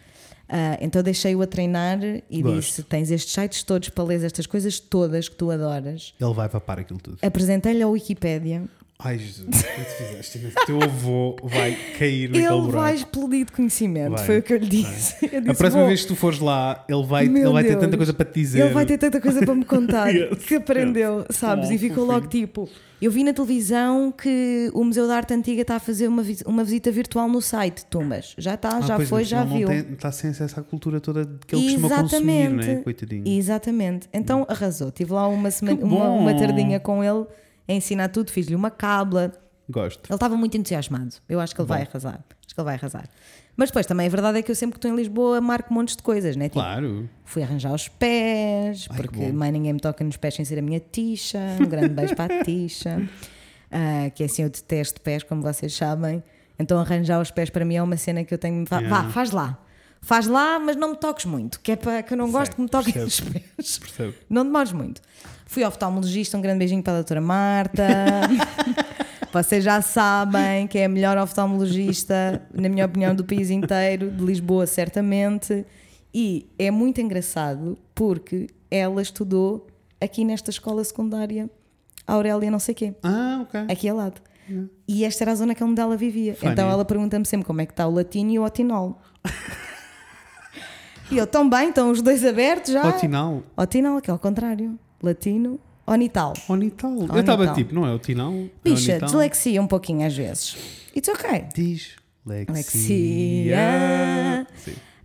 Ah, então deixei-o a treinar e Gosto. disse: Tens estes sites todos para ler estas coisas todas que tu adoras. Ele vai papar aquilo tudo. Apresentei-lhe a Wikipédia. Ai Jesus, o que tu fizeste? O teu avô vai cair naquele Ele buraco. vai explodir de conhecimento, Vai, foi o que eu lhe disse. Eu A disse, próxima "Vou." vez que tu fores lá, ele vai, ele vai ter Deus. tanta coisa para te dizer. Ele vai ter tanta coisa para me contar Yes, que aprendeu, sabes? Oh, e ficou logo tipo. Eu vi na televisão que o Museu da Arte Antiga está a fazer uma, uma visita virtual no site, Tumbas. Já está, Ah, já foi, já ele viu. Não tem, está sem acesso à cultura toda que ele costuma consumir, não é? Coitadinho. Exatamente. Então arrasou. Tive lá uma, semana, uma, uma tardinha com ele a ensinar tudo, fiz-lhe uma cábula. Gosto. Ele estava muito entusiasmado. Eu acho que ele vai Bom. arrasar. Acho que ele vai arrasar. Mas depois também a verdade é que eu sempre que estou em Lisboa marco montes de coisas, né? Tipo, Claro. Fui arranjar os pés, Ai, que porque mais ninguém me toca nos pés sem ser a minha tixa. Um grande beijo para a tixa. Ah, que assim eu detesto pés, como vocês sabem. Então arranjar os pés para mim é uma cena que eu tenho. Vá, Yeah. vá, faz lá. Faz lá, mas não me toques muito, que é para que eu não gosto que me toquem os pés. Percebo. Não demores muito. Fui oftalmologista, um grande beijinho para a doutora Marta. Vocês já sabem que é a melhor oftalmologista, na minha opinião, do país inteiro, de Lisboa, certamente. E é muito engraçado porque ela estudou aqui nesta escola secundária, Aurélia não sei quê, Ah, ok. aqui ao lado. E esta era a zona que onde ela vivia. Funny. Então ela pergunta-me sempre como é que está o latino e o otinol. e eu, tão bem, estão os dois abertos já. Otinal. Otinal, que é ao contrário. Latino, onital. Onital. Eu Onital. estava tipo, não é Otinal? É Bicha, Onital. dislexia um pouquinho às vezes. It's okay. Dislexia.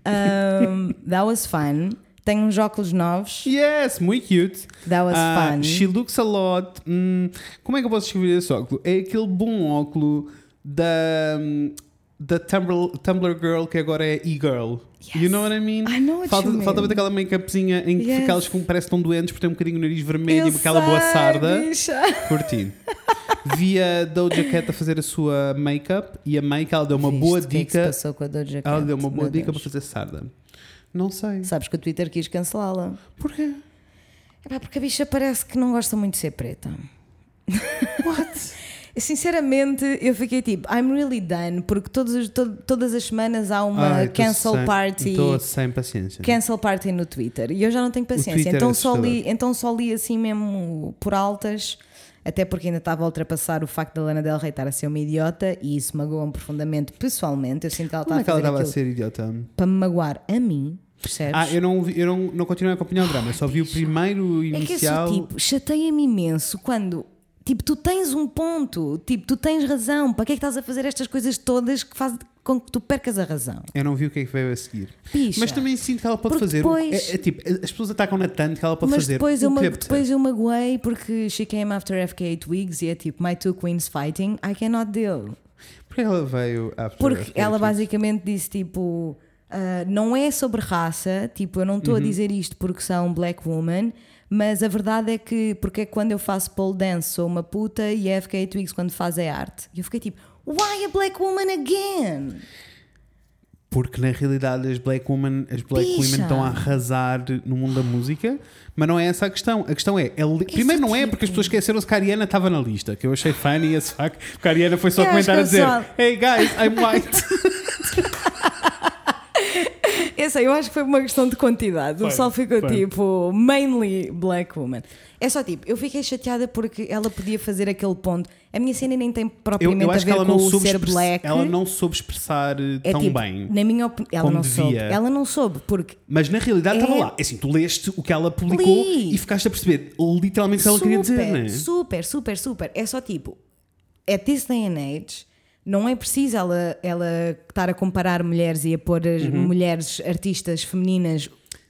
Um, that was fun. Tenho uns óculos novos. Yes, muito cute. That was Ah, fun. She looks a lot. hum, como é que eu posso descrever esse óculo? É aquele bom óculo da, hum, da Tumblr, Tumblr Girl que agora é e-girl. You Yes. know what I mean? I know what falta, you mean. falta aquela make-upzinha em que Yes. elas parecem tão doentes por ter um bocadinho o nariz vermelho Eu e aquela boa sei, sarda. bicha. Curti. Vi a Doja Cat a fazer a sua make-up e a make ela deu uma Viste boa o que é que se dica. passou com a Doja Ela Cat? deu uma boa Meu dica Deus. para fazer sarda. Não sei. Sabes que o Twitter quis cancelá-la. Porquê? Epá, porque a bicha parece que não gosta muito de ser preta. What? Sinceramente, eu fiquei tipo, I'm really done, porque todos os- to- todas as semanas há uma Ai, tô cancel sem- party. Estou sem paciência. Cancel party no Twitter e eu já não tenho paciência. Twitter Então é só, li, então só li assim mesmo por altas, até porque ainda estava a ultrapassar o facto da Lana Del Rey estar a ser uma idiota e isso magoa-me profundamente pessoalmente. Eu sinto que ela Como é está que a ela fazer estava a ser idiota? para me magoar a mim, percebes? Ah, eu não, eu não, não continuei a acompanhar o drama, só vi o primeiro É que inicial. sou tipo, chateia-me imenso quando. Tipo, tu tens um ponto, tipo, tu tens razão. Para que é que estás a fazer estas coisas todas que fazem com que tu percas a razão? Eu não vi o que é que veio a seguir. Bicha. Mas também sinto que ela pode Porque fazer. depois- é, é tipo, as pessoas atacam-na tanto que ela pode Mas fazer. depois o eu, que depois eu magoei porque she came after FK 8 weeks e é tipo, my two queens fighting, I cannot deal. Porque ela veio after Porque FK ela Twigs? basicamente disse tipo, ah, não é sobre raça, tipo, eu não estou Uhum. a dizer isto porque sou black woman, mas a verdade é que, porque é que quando eu faço pole dance sou uma puta e a FK Twigs quando faz é arte. E eu fiquei tipo, why a black woman again? Porque na realidade as black women, as black Bicha. women estão a arrasar no mundo da música, mas não é essa a questão. A questão é, ele- primeiro não é porque as pessoas esqueceram-se que a Ariana estava na lista, que eu achei funny as fuck, porque a Ariana foi só Eu comentar a dizer só- Hey guys, I'm white. Eu sei, eu acho que foi uma questão de quantidade. Foi, o sol ficou foi. tipo, mainly black woman. É só tipo, eu fiquei chateada porque ela podia fazer aquele ponto. A minha cena nem tem Eu, propriamente eu a acho que ver ela com não o soube ser black. ela não soube expressar eh, é tão tipo, bem. Na minha opinião, ela não soube. devia. Ela não soube, porque Mas na realidade É- estava lá. É assim, tu leste o que ela publicou Li. e ficaste a perceber literalmente o que ela queria dizer, não é? Super, super, super. É só tipo, at this day and age, não é preciso ela, ela estar a comparar mulheres e a pôr as Uhum. mulheres artistas femininas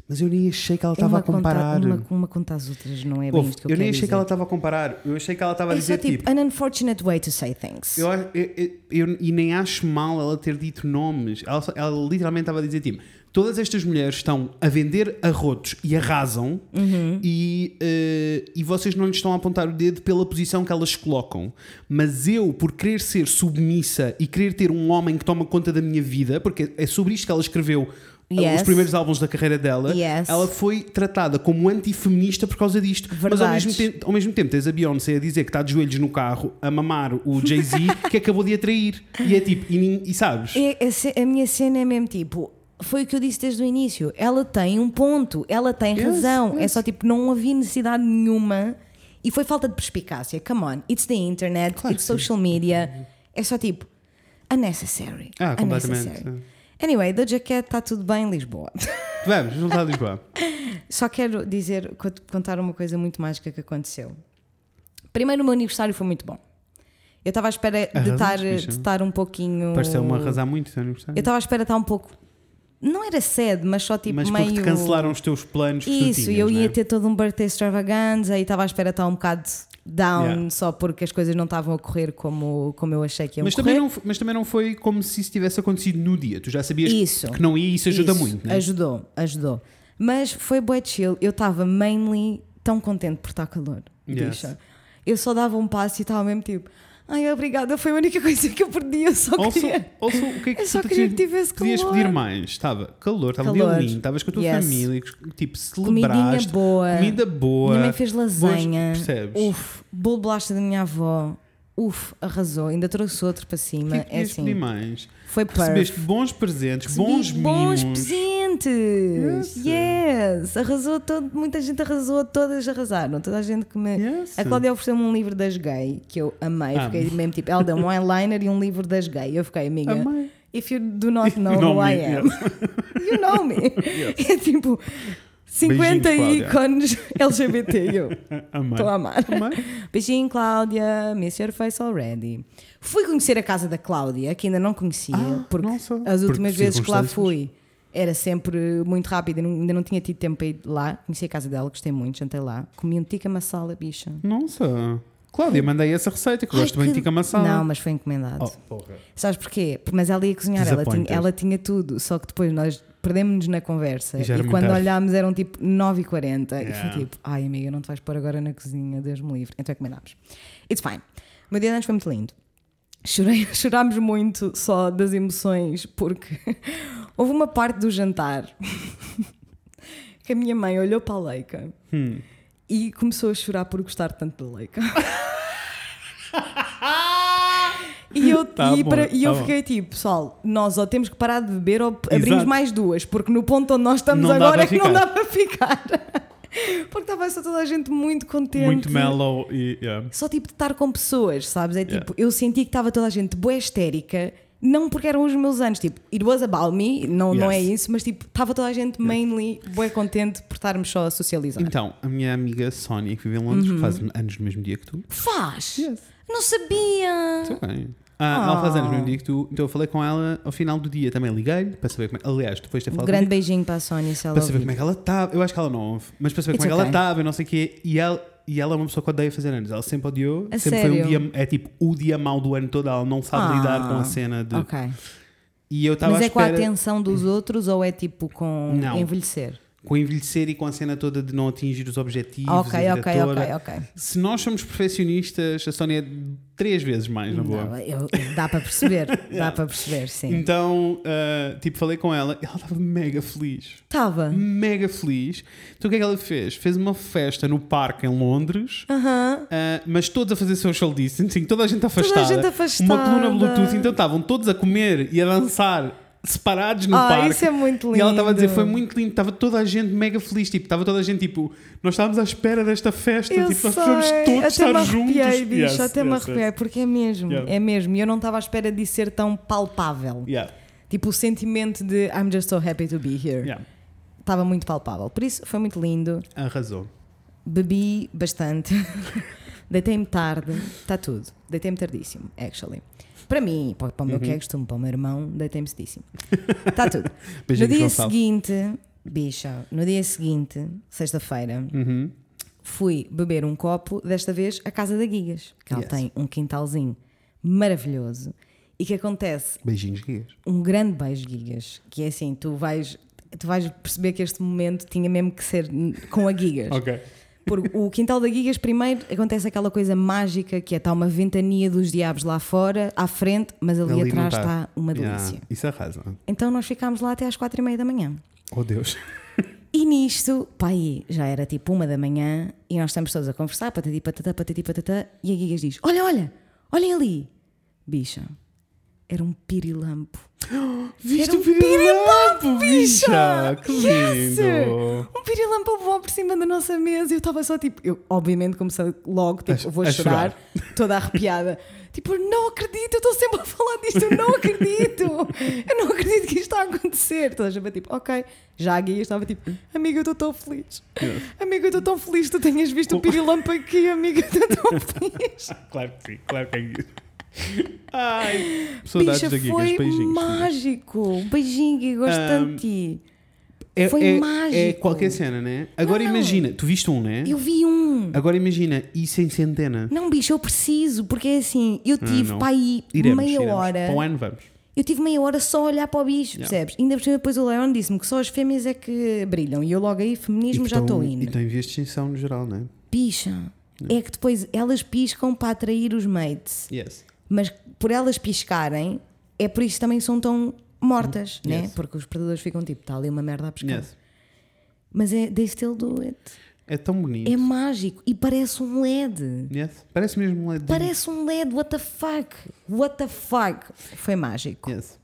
Mas eu nem achei que ela estava uma, a comparar. conta, uma, uma contra as outras, não é bem Ouve, isto que eu, eu nem achei dizer. que ela estava a comparar. Eu achei que ela estava a É dizer só tipo, tipo. an unfortunate way to say things. Eu, eu- eu- e nem acho mal ela ter dito nomes. Ela, ela literalmente estava a dizer tipo: todas estas mulheres estão a vender arrotos e arrasam Uhum. e, eh, e vocês não lhes estão a apontar o dedo pela posição que elas colocam. Mas eu, por querer ser submissa e querer ter um homem que toma conta da minha vida, porque é sobre isto que ela escreveu. eh, Yes. Os primeiros álbuns da carreira dela, Yes. ela foi tratada como antifeminista por causa disto. Mas ao Verdade. mesmo, tempo, ao mesmo tempo tens a Beyoncé a dizer que está de joelhos no carro a mamar o Jay-Z que acabou de atrair. E é tipo, e, e sabes? É- é ce- a minha cena é mesmo tipo. Foi o que eu disse desde o início. Ela tem um ponto, ela tem Yes, razão. É yes. só tipo, não havia necessidade nenhuma e foi falta de perspicácia. Come on, it's the internet, Claro it's que sim. social media. É só tipo, unnecessary. Ah, unnecessary. completamente. Anyway, da jaquete está tudo bem em Lisboa. Vamos, voltar a Lisboa. Só quero dizer, co- contar uma coisa muito mágica que aconteceu. Primeiro, o meu aniversário foi muito bom. Eu estava à espera de estar, bicha. de estar um pouquinho. Pareceu-me arrasar muito o teu aniversário. Eu estava à espera de estar um pouco. Não era sede, mas só tipo Mas meio. porque te cancelaram os teus planos Isso, tinhas, eu ia é? ter todo um birthday extravaganza e estava à espera estar um bocado down Yeah. só porque as coisas não estavam a correr como, como eu achei que iam Mas correr. também, não, mas também não foi como se isso tivesse acontecido no dia. Tu já sabias Isso. que não ia e isso ajuda Isso, muito, né? Ajudou, ajudou. Mas foi bué chill. Eu estava mainly tão contente por estar calor. Yes. bicha. Eu só dava um passo e estava mesmo tipo, ai obrigada, foi a única coisa que eu perdi. Eu só Also, queria. also, o que é que Eu só tu queria podias- que tivesse Podias calor. pedir mais. Estava calor, estava um Calor. dia lindo, estavas com a tua Yes. família, tipo, Comidinha celebraste. boa. Comida boa. Minha mãe fez lasanha. Bons- percebes? Uf, bolo de bolacha da minha avó. Uf, arrasou. Ainda trouxe outro para cima. que é que É assim. mais? Foi Recebeste perfeito. bons presentes, bons Recebi bons mimos. presentes. Yes. Yes. Arrasou todo, muita gente arrasou, todas arrasaram. Toda a gente que me. Yes. A Cláudia ofereceu-me um livro das gay que eu amei. Amo. Fiquei mesmo tipo, ela deu um eyeliner e um livro das gay. Eu fiquei, amiga. Amei. If you do not know know who I me, am, you know me. É tipo 50 Beijinhos, Cláudia. ícones LGBT. Eu estou a amar. Amei. Beijinho, Cláudia. Miss your face already. Fui conhecer a casa da Cláudia, que ainda não conhecia, Ah, porque nossa. as últimas vezes que lá fui era sempre muito rápido, ainda não tinha tido tempo para ir lá. Conheci a casa dela, gostei muito, jantei lá. Comi um tikka masala, bicha. Nossa. Cláudia, mandei essa receita que Ai, gosto bem de tikka masala. Não, mas foi encomendado. Oh, porra. Sabes porquê? Mas ela ia cozinhar, ela tinha, ela tinha tudo, só que depois nós perdemos-nos na conversa E e, quando tarde. olhámos eram tipo 9h40 e Yeah. foi tipo, ai amiga, não te vais pôr agora na cozinha, Deus me livre. Então encomendámos. It's fine. O meu dia de anos foi muito lindo. Chorei, chorámos muito só das emoções porque houve uma parte do jantar que a minha mãe olhou para a Leica Hum. e começou a chorar por gostar tanto da Leica. E eu, Tá e bom, para- e eu tá bom. fiquei tipo, pessoal, nós ou temos que parar de beber ou abrimos Exato. mais duas, porque no ponto onde nós estamos Não agora é que não ficar. dá para ficar. porque estava só toda a gente muito contente. Muito mellow e. yeah. Só tipo de estar com pessoas, sabes? É Yeah. tipo, eu senti que estava toda a gente boa histérica, não porque eram os meus anos, tipo, it was about me, não, não é Yes. isso, mas tipo, estava toda a gente mainly boa contente por estarmos só a socializar. Então, a minha amiga Sónia, que vive em Londres, Uhum. faz anos no mesmo dia que tu. Faz! Yes. Não sabia! Está bem. Ah, Ela faz anos no mesmo dia que tu, então eu falei com ela ao final do dia. Também liguei-lhe para saber como é. Aliás, depois de ter Um falado grande comigo, beijinho para a Sónia se ela para saber ouvir. como é que ela estava. Eu acho que ela não ouve, mas para saber It's como é que ela okay. estava e não sei o quê. E ela, e ela é uma pessoa que odeia fazer anos. Ela sempre odiou. A sempre foi um sério? dia. É tipo o dia mau do ano todo. Ela não sabe Ah, lidar com a cena de. Ok. E eu estava Mas à é com a espera atenção dos outros ou é tipo com Não. envelhecer? Com envelhecer e com a cena toda de não atingir os objetivos. Ok, a vida ok, toda. ok, ok. Se nós somos perfeccionistas, a Sónia é três vezes mais, na boa. Não, eu- dá para perceber, dá para perceber, sim. Então, ah, tipo, falei com ela e ela estava mega feliz. Estava. Mega feliz. Então o que é que ela fez? Fez uma festa no parque em Londres, Aham. ah, mas todos a fazer social distancing, toda a gente afastada. gente afastada. Uma coluna Bluetooth, então estavam todos a comer e a dançar separados no Ah, parque. isso é muito E ela estava a dizer, lindo. foi muito lindo, estava toda a gente mega feliz, tipo, estava toda a gente tipo, nós estávamos à espera desta festa, Eu tipo, nós sei, vamos todos até estar me arrepiei, juntos. bicho, Yes, até me yes, arrepiei, yes. porque é mesmo, Yeah. é mesmo. E eu não estava à espera de ser tão palpável. Yeah, Tipo, o sentimento de I'm just so happy to be here. yeah. Estava muito palpável. Por isso, foi muito lindo. Arrasou. Bebi bastante. Deitei-me tarde. Está tudo. Deitei-me tardíssimo, actually. Para mim, para, para o meu que é costume, para o meu irmão, deitei-me cedíssimo. Está tudo. no dia seguinte, bicha, no dia seguinte, sexta-feira, Uhum. fui beber um copo, desta vez à casa da Guigas, que ela Yes. tem um quintalzinho maravilhoso e que acontece Beijinhos, guias. um grande beijo, Gigas, que é assim, tu vais, tu vais perceber que este momento tinha mesmo que ser com a Gigas. Ok. Porque o quintal da Gigas, primeiro, acontece aquela coisa mágica que é está uma ventania dos diabos lá fora, à frente, mas ali, Ali atrás tá. está uma Yeah, delícia. Isso arrasa. Então nós ficámos lá até às quatro e meia da manhã. Oh Deus. E nisto, pá, aí já era tipo uma da manhã e nós estamos todos a conversar, patati patatá, patati patatá, e a Gigas diz: Olha, olha, olhem ali. Bicha, era um pirilampo. Viste um o pirilampo, bicha! Que Yes! lindo! Um pirilampo voou por cima da nossa mesa e eu estava só tipo, eu obviamente comecei logo, tipo, A- vou a chorar, toda arrepiada. Tipo, não acredito, eu estou sempre a falar disto, eu não acredito, eu não acredito que isto está a acontecer. Toda a gente tipo, ok, já a guia estava tipo, amiga, eu estou tão feliz, amiga, eu estou tão feliz que tu tenhas visto o pirilampo aqui, amiga, eu estou tão feliz. Claro que sim, claro que é isso. Ai, saudades Bicha, da Gigas, foi beijinhos. mágico, um beijinho, gosto Um, tanto de ti. É, Foi é- mágico. É qualquer cena, né? Agora Não, não. imagina, tu viste um, né? Eu vi um. Agora imagina, isso em centena. Não, bicho, eu preciso, porque é assim, eu tive não. para aí Iremos, meia iremos. hora. Para o ano vamos. Eu tive meia hora só a olhar para o bicho, Yeah. percebes? Ainda por cima, depois o Leon disse-me que só as fêmeas é que brilham. E eu logo aí, feminismo, E já estou E indo. tem visto extinção no geral, né? Bicha, é que depois elas piscam para atrair os mates. Yes. Mas por elas piscarem, é por isso que também são tão mortas, né? Yes. Porque os predadores ficam tipo, está ali uma merda a pescar. Yes. Mas é, they still do it. É tão bonito. É mágico. E parece um LED. Yes. Parece mesmo um LED. Parece um LED, what the fuck? What the fuck? Foi mágico. Yes.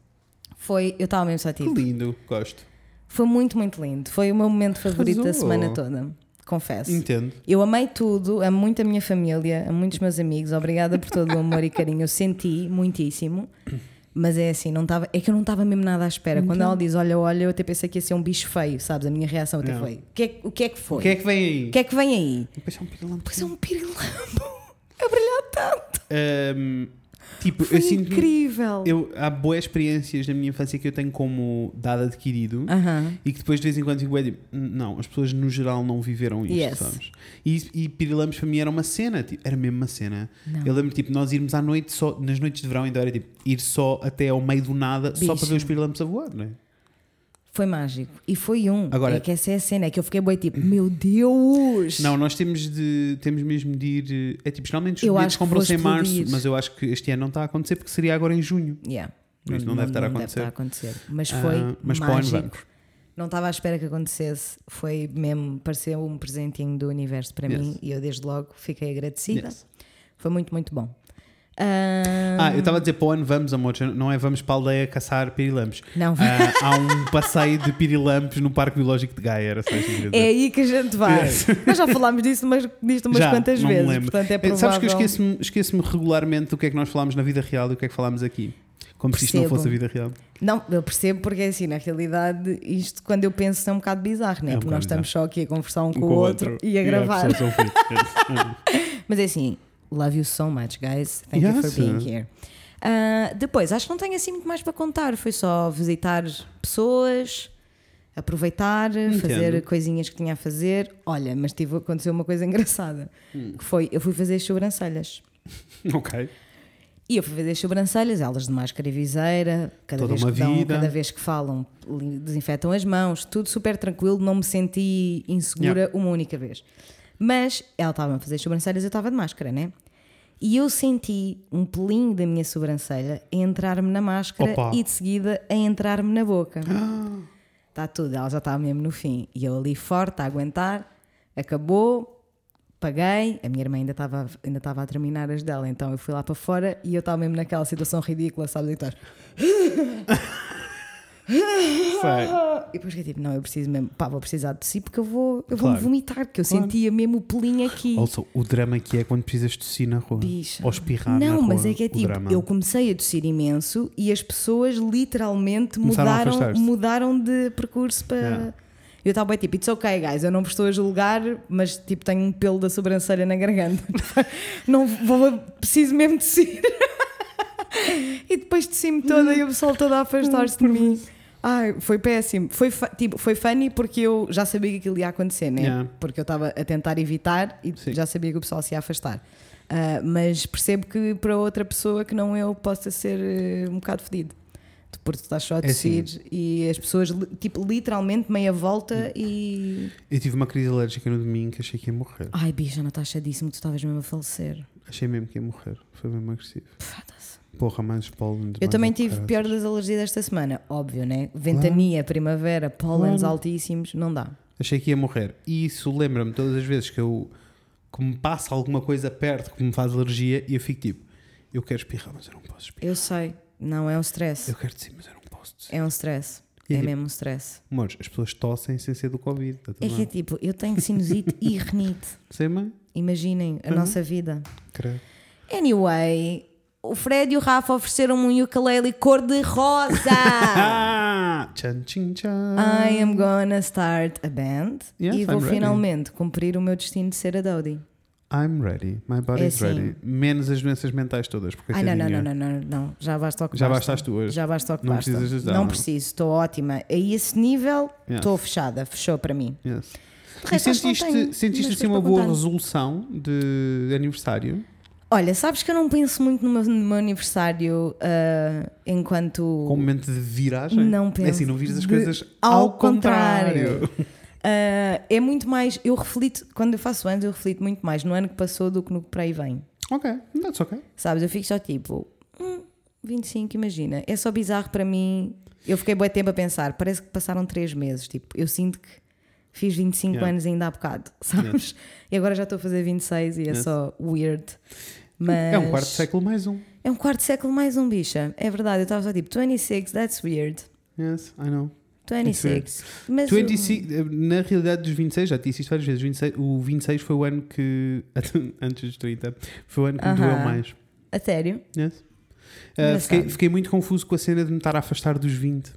Foi, eu estava mesmo só Que tipo. lindo, gosto. Foi muito, muito lindo. Foi o meu momento favorito da Arrasou. semana toda. Confesso. Entendo. Eu amei tudo, amo muito a minha família, amo muito os meus amigos. Obrigada por todo o amor e carinho. Eu senti muitíssimo. Mas é assim, não tava, é que eu não estava mesmo nada à espera. Quando ela diz olha, olha, eu até pensei que ia ser um bicho feio, sabes? A minha reação até Não. foi: o que, é, o que é que foi? O que é que vem aí? O que é que vem aí? Depois é um pirilampo. Pois é um pirilampo a brilhar tanto. Ahm, tipo, Foi eu sinto incrível. eu Há boas experiências na minha infância que eu tenho como dado adquirido Aham. e que depois de vez em quando fico bem tipo, "Hum, não, as pessoas no geral não viveram isto, Yes. sabes? E, e pirilampos para mim era uma cena, tipo, era mesmo uma cena. Não. Eu lembro tipo, nós irmos à noite só, nas noites de verão ainda era tipo, ir só até ao meio do nada só para Bicho. ver os pirilampos a voar, não é? Foi mágico. E foi um. Agora- é que essa é a cena, é que eu fiquei bem tipo, meu Deus! Não, nós temos de temos mesmo de ir. É tipo, geralmente os bilhetes compram-se em março, explodir. mas eu acho que este ano não está a acontecer porque seria agora em junho. Yeah. Por isso não deve estar a acontecer. acontecer. Mas Ah, foi mas para o ano mágico. vamos. Não estava à espera que acontecesse. Foi mesmo, pareceu um presentinho do universo para Yes. mim e eu desde logo fiquei agradecida. Yes. Foi muito, muito bom. Ah, Ah, eu estava a dizer para o ano vamos, amor, não é vamos para a aldeia caçar pirilampos. Não, Ah, há um passeio de pirilampos no Parque Biológico de Gaia, era só isso é aí que a gente vai. Yes. Nós já falámos disto umas, disto umas Já, quantas não me vezes. lembro. Portanto, é provável. Sabes que eu esqueço-me esqueço regularmente do que é que nós falámos na vida real e do que é que falámos aqui. Como se isto não Percebo. fosse a vida real. Não, eu percebo porque é assim, na realidade, isto quando eu penso é um bocado bizarro, né? É um porque nós bocado estamos só aqui a conversar um com, Um o outro, e a gravar. pessoas são felizes. Mas é assim, love you so much, guys. Thank you Yes. for being here. Ah, depois, acho que não tenho assim muito mais para contar. Foi só visitar pessoas, aproveitar, fazer coisinhas que tinha a fazer. Olha, mas tive, aconteceu uma coisa engraçada. Hum. Que foi, eu fui fazer as sobrancelhas. ok. E eu fui fazer as sobrancelhas, elas de máscara e viseira, cada Toda vez uma que dão, vida. cada vez que falam, desinfetam as mãos, tudo super tranquilo, não me senti insegura uma única vez. Mas ela estava a fazer as sobrancelhas, eu estava de máscara, né? E eu senti um pelinho da minha sobrancelha a entrar-me na máscara Opa. e de seguida a entrar-me na boca. Está tudo, ela já estava mesmo no fim. E eu ali forte a aguentar, acabou, paguei, a minha irmã ainda estava ainda estava a terminar as dela, então eu fui lá para fora e eu estava mesmo naquela situação ridícula, sabes? E estás, Sei. E depois fiquei tipo, não, eu preciso mesmo, pá, vou precisar de si porque eu vou, eu vou Claro. me vomitar, porque eu Claro. sentia mesmo o pelinho aqui. Also, o drama que é quando precisas tossir na rua. Bicha. Ou espirrar na Não, rua. mas é que é tipo, drama. eu comecei a tossir imenso e as pessoas literalmente Começaram mudaram, mudaram de percurso para. Yeah. Eu estava bem tipo, it's ok, guys, eu não vos estou a julgar, mas tipo, tenho um pelo da sobrancelha na garganta. não vou, preciso mesmo tossir. e depois tossi-me toda e o pessoal todo a afastar-se de mim. Ai, foi péssimo. Foi, tipo, foi funny porque eu já sabia que aquilo ia acontecer, né? Yeah. Porque eu estava a tentar evitar e Sim. já sabia que o pessoal se ia afastar. Ah, mas percebo que para outra pessoa que não eu possa ser eh, um bocado fedido. Porque tu estás só a É assim. tossir e as pessoas, tipo, literalmente meia volta e. Eu tive uma crise alérgica no domingo que achei que ia morrer. Ai, bicha, não estás chadíssimo que tu estavas mesmo a falecer. Achei mesmo que ia morrer. Foi mesmo agressivo. Foda-se. Porra, mais pólen. Eu também tive pior das alergias desta semana, óbvio, né? Ventania, primavera, pólenes altíssimos, não dá. Achei que ia morrer. E isso lembra-me todas as vezes que eu que me passa alguma coisa perto que me faz alergia e eu fico tipo, eu quero espirrar, mas eu não posso espirrar. Eu sei, não é um stress. Eu quero dizer, mas eu não posso dizer. É um stress. E É tipo, mesmo um stress. Amores, as pessoas tossem sem ser do Covid. Tudo É que é tipo, eu tenho sinusite e renite. Sei, mãe? Imaginem a Uhum. nossa vida. Credo. Anyway, o Fred e o Rafa ofereceram-me um ukulele cor-de-rosa. Tchan, tchin, tchan. I am gonna start a band Yes, e vou I'm ready. finalmente cumprir o meu destino de ser a Dodie. I'm ready. My body's É assim. ready. Menos as doenças mentais todas. Porque Ai, não, não, não, coitadinha. não, não, não. Já basta o que Já basta. bastaste tu hoje. Já basta o que Não basta. precisas ajudar, não não. preciso, estou ótima. A esse nível, Yes. estou fechada, fechou para mim. Yes. E não sentiste, sentiste assim uma boa resolução de aniversário? Olha, sabes que eu não penso muito no meu, no meu aniversário ah, enquanto. Com um momento de viragem? Não É penso. assim, não vires as De- coisas ao ao, contrário. contrário. Ah, é muito mais. Eu reflito, quando eu faço anos, eu reflito muito mais no ano que passou do que no que para aí vem. ok, that's ok. Sabes? Eu fico só tipo. Hum, 25, imagina. É só bizarro para mim. Eu fiquei bem tempo a pensar. Parece que passaram 3 meses. Tipo, eu sinto que fiz 25 Yeah. anos ainda há bocado. Sabes? E agora já estou a fazer 26 e é só weird. Mas... É um quarto de século mais um. É um quarto de século mais um, bicha. É verdade. Eu estava só tipo 26, that's weird. Yes, I know. 26. Mas. 25, eh, na realidade, dos 26, já te disse isto várias vezes, 26, o 26 foi o ano que, antes dos 30, foi o ano que me doeu mais. A sério? Yes. Engraçado. fiquei, fiquei muito confuso com a cena de me estar a afastar dos 20.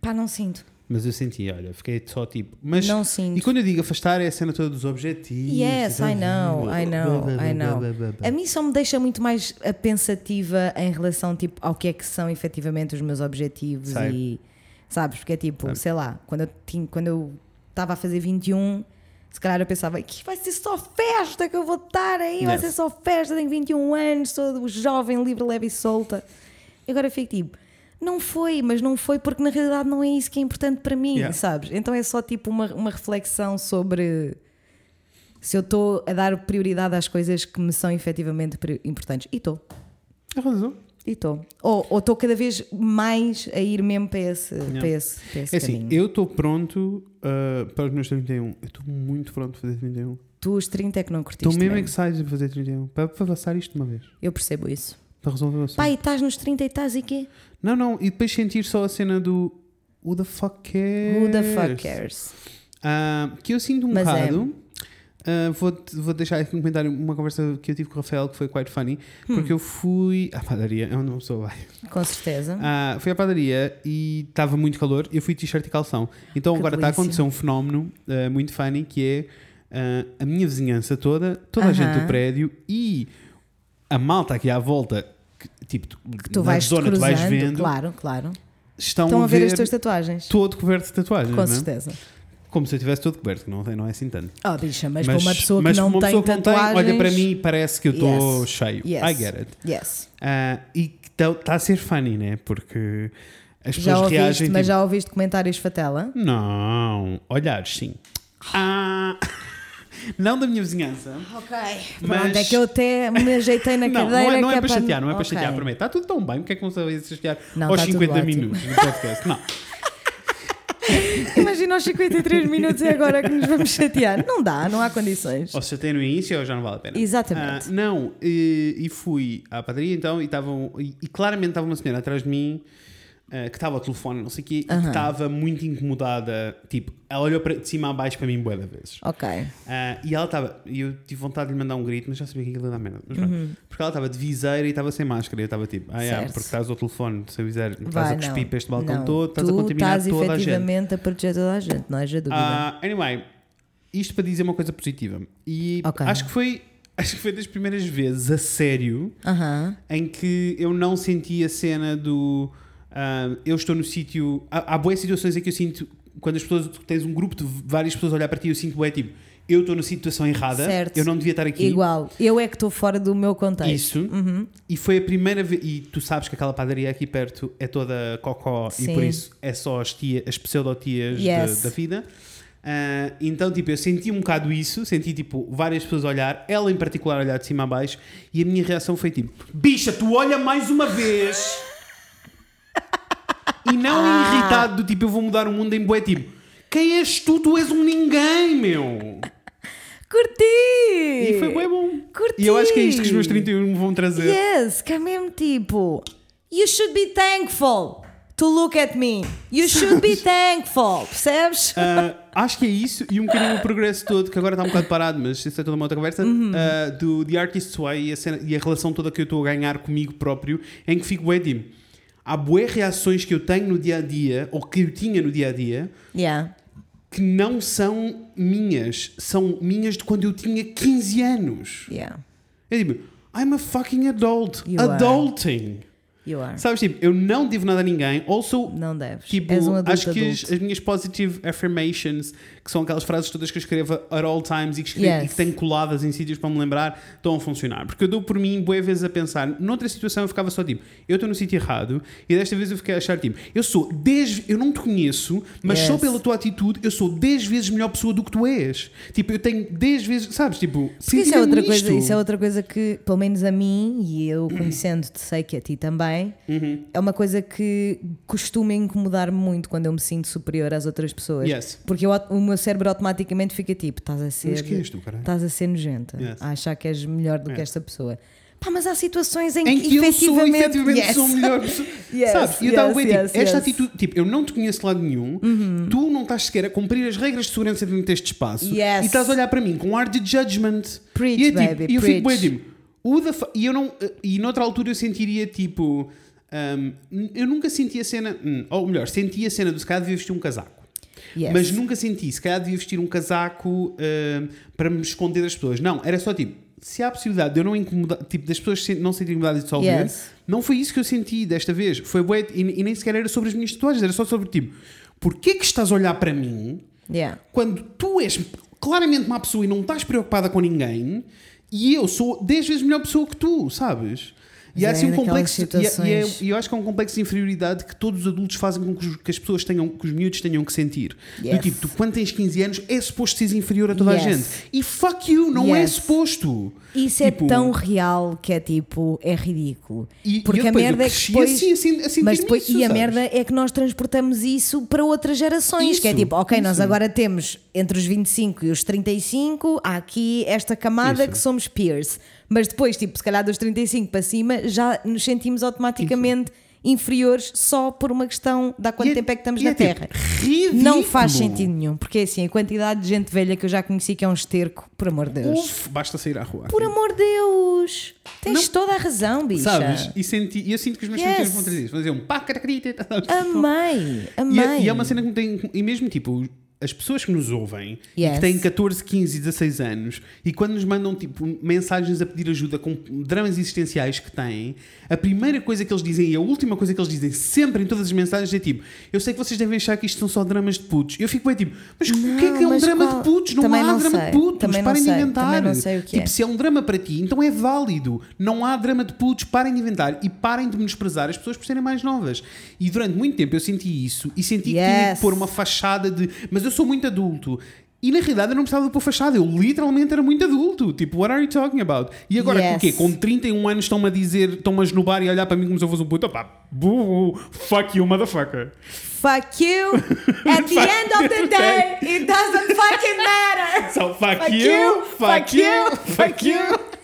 Pá, não sinto. Mas eu senti, olha, fiquei só tipo. Mas, não e sinto. quando eu digo afastar, é a cena toda dos objetivos. Yes, I know, I know, I know. A mim só me deixa muito mais a pensativa em relação tipo, ao que é que são efetivamente os meus objetivos Sei. e sabes? Porque é tipo, Sei. sei lá, quando eu tinha, quando eu estava a fazer 21, se calhar eu pensava que vai ser só festa que eu vou estar aí, vai Yes. ser só festa, tenho 21 anos, sou jovem, livre, leve e solta. E agora eu fico tipo, não foi, mas não foi porque na realidade não é isso que é importante para mim, Yeah. sabes? Então é só tipo uma, uma reflexão sobre se eu estou a dar prioridade às coisas que me são efetivamente importantes. E estou. Razão. E estou. Ou ou estou cada vez mais a ir mesmo para esse, para esse, para esse É assim, caminho. eu estou pronto uh, para os meus 31. Eu estou muito pronto para fazer 31. Tu os 30 é que não curtiste Estou mesmo mesmo. excited para fazer 31. Para, para passar isto de uma vez. Eu percebo isso. Para resolver o assunto. Pai, estás nos 30 e estás e quê? Não, não. E depois sentir só a cena do Who the fuck cares? Who the fuck cares? Ah, que eu sinto um Mas é. bocado. Ah, vou, vou deixar aqui um comentário, uma conversa que eu tive com o Rafael que foi quite funny, Hum. porque eu fui à padaria, é onde uma pessoa vai. Com certeza. Ah, fui à padaria e estava muito calor, eu fui t-shirt e calção. Então Que agora está a acontecer um fenómeno ah, muito funny que é a minha vizinhança toda, toda a gente do prédio e a malta aqui à volta, tipo, que tu vais zona tu vais cruzando, vendo, claro, claro. estão, Estão a ver as tuas tatuagens. todo coberto de tatuagens, Com é? certeza. como se eu tivesse todo coberto, que não, não é assim tanto. Oh, bicha, mas, para uma pessoa que mas não uma tem pessoa que não tatuagens. olha para mim e parece que eu estou Yes. cheio. Yes. I get it. Yes. Ah, e está a ser funny, né? Porque as Já pessoas ouviste, reagem. mas tipo, já ouviste comentários fatela? Não, olhares sim. Ah, não da minha vizinhança. Ok. Mas- Pronto, é que eu até me ajeitei na Não, cadeira. não é, não que é para chatear, não é para Ok. chatear, prometo. Está tudo tão bem, porque é que não sabia chatear Não, aos está tudo 50 ótimo. minutos no podcast? Não. Imagina aos 53 minutos e agora que nos vamos chatear. Não dá, não há condições. Ou se chateia no início ou já não vale a pena. Exatamente. Ah, não, e, e fui à padaria então e, estavam, e, e claramente estava uma senhora atrás de mim eh, que estava ao telefone, não sei o quê, e que estava muito incomodada. Tipo, ela olhou para, de cima a baixo para mim bué vezes. Ok. Ah, e ela estava, e eu tive vontade de lhe mandar um grito, mas já sabia que aquilo ia dar merda. Pronto. Porque ela estava de viseira e estava sem máscara. E eu estava tipo, ah, é, Uhum. Porque estás ao telefone sem viseira, estás a cuspir para este balcão Não. todo, estás a contaminar estás toda a gente. efetivamente a proteger toda a gente, não haja dúvida. Ah, anyway, isto para dizer uma coisa positiva. E Ok. acho que foi. Acho que foi das primeiras vezes, a sério, Aham. em que eu não senti a cena do ah, eu estou no sítio. Há, há boas situações em que eu sinto quando as pessoas tens um grupo de várias pessoas a olhar para ti, eu sinto bué tipo, eu estou na situação errada, Certo. eu não devia estar aqui. Igual. Eu é que estou fora do meu contexto. Isso. Uhum. E foi a primeira vez. E tu sabes que aquela padaria aqui perto é toda cocó Sim. e por isso é só as, tia, as pseudo-tias Yes. da, da vida. Ah, então, tipo, eu senti um bocado isso, senti tipo várias pessoas a olhar, ela em particular olhar de cima a baixo, e a minha reação foi tipo: bicha, tu olha mais uma vez! E não Ah. irritado do tipo, eu vou mudar o mundo em bué, tipo, quem és tu? Tu és um ninguém, meu! Curti! E foi bué bom. Curti! E eu acho que é isto que os meus 31 me vão trazer. Yes, que é mesmo tipo. You should be thankful to look at me. You should be thankful, percebes? Ah, acho que é isso e um bocadinho o progresso todo, que agora está um bocado parado, mas isso é toda uma outra conversa, Uhum. ah, do The Artist's Way e a, cena- e a relação toda que eu estou a ganhar comigo próprio, em que fico tipo, há bué reações que eu tenho no dia a dia, ou que eu tinha no dia a dia, Yeah. que não são minhas, são minhas de quando eu tinha 15 anos. Yeah. É tipo, I'm a fucking adult. You are. Adulting. You are. Sabes, tipo, eu não devo nada a ninguém. Also, Não deves. Tipo, um acho que as, as minhas positive affirmations, que são aquelas frases todas que eu escrevo at all times e que, escrevo, Yes. e que tenho coladas em sítios para me lembrar, estão a funcionar. Porque eu dou por mim, boas vezes, a pensar, noutra situação eu ficava só tipo, eu estou no sítio errado, e desta vez eu fiquei a achar tipo, eu sou 10, eu não te conheço, mas só Yes. pela tua atitude, eu sou 10 vezes melhor pessoa do que tu és. Tipo, eu tenho 10 vezes, sabes? Tipo, isso é, outra mesmo coisa, isso é outra coisa que, pelo menos a mim, e eu conhecendo-te, sei que a ti também, Uhum. é uma coisa que costuma incomodar-me muito quando eu me sinto superior às outras pessoas. Yes. Porque eu- o meu cérebro automaticamente fica tipo: estás a ser. Mas que és tu, caralho? Estás a ser nojenta, Yes. a achar que és melhor do que Yes. esta pessoa. Pá, mas há situações em, em que eu sou efetivamente, efetivamente yes. sou melhor pessoa. Yes, Sabes? E eu estava yes, bem, tipo, esta. Uhum. atitude, tipo, eu não te conheço de lado nenhum, tu não estás sequer a cumprir as regras de segurança dentro deste espaço e estás a olhar para mim com um ar de judgment. Preach, e, é, tipo, baby, e eu fico bem, preach. tipo, e eu não, e noutra altura eu sentiria tipo, um, eu nunca senti a cena, hum, ou melhor, senti a cena do se calhar devia vestir um casaco. Yes. Mas nunca senti, se calhar devia vestir um casaco ah, para me esconder das pessoas. Não, era só tipo, se há a possibilidade de eu não incomodar, tipo, das pessoas se- não sentirem incomodadas de só ouvir, Yes. não foi isso que eu senti desta vez. Foi bué, e, e nem sequer era sobre as minhas tatuagens, era só sobre tipo, porquê que estás a olhar para mim Yeah. quando tu és claramente uma pessoa e não estás preocupada com ninguém e eu sou 10 vezes melhor pessoa que tu, sabes? E há Mas assim é um complexo, e, é- e é- e eu acho que é um complexo de inferioridade que todos os adultos fazem com que os, que as pessoas tenham, que os miúdos tenham que sentir. Do Yes. tipo, tu quando tens 15 anos é suposto seres inferior a toda Yes. a gente. E fuck you, não é Yes. suposto. Isso é Tipo, tão real que é tipo, é ridículo. E- e Porque eu a merda é que cresci depois. assim, assim, a sentir-me mas depois, isso, e a sabes? merda é que nós transportamos isso para outras gerações. que é Isso, tipo, ok, nós isso. agora temos entre os 25 e os 35, há aqui esta camada Isso. que somos peers. Mas depois, tipo, se calhar dos 35 para cima, já nos sentimos automaticamente inferiores só por uma questão de há quanto E é- tempo é que estamos e na é tipo Terra. ridículo. Não faz sentido nenhum, porque é assim, a quantidade de gente velha que eu já conheci que é um esterco, por amor de Deus. Uf, basta sair à rua. Por amor de Deus! Tens Não- toda a razão, bicha. Sabes? E, senti, e eu sinto que os meus Yes. sentidos vão trazer isso. Fazer um pá, caracarita. Amei, E, amei. é- e é uma cena que me tem. E mesmo tipo, as pessoas que nos ouvem e Yes. que têm 14, 15, 16 anos e quando nos mandam tipo mensagens a pedir ajuda com dramas existenciais que têm, a primeira coisa que eles dizem e a última coisa que eles dizem sempre em todas as mensagens é tipo: Eu sei que vocês devem achar que isto são só dramas de putos. Eu fico bem tipo: Mas o que é que é um drama qual- de putos? Não Também há não drama sei. de putos. Também não Parem de inventar. Não que tipo, é. se é um drama para ti, então é válido. Não há drama de putos, parem de inventar e parem de menosprezar as pessoas por serem mais novas. E durante muito tempo eu senti isso e senti que tinha Yes. que pôr uma fachada de. Mas eu sou muito adulto. E na realidade eu não precisava de pôr fachada, eu literalmente era muito adulto. Tipo, what are you talking about? E agora Yes. com o quê? Com 31 anos estão-me a dizer, estão-me a esnobar e a olhar para mim como se eu fosse um puto. Opá, burro, fuck you, motherfucker. Fuck you! At the end of the day, it doesn't fucking matter! So fuck, Fuck you, you, fuck you, fuck you.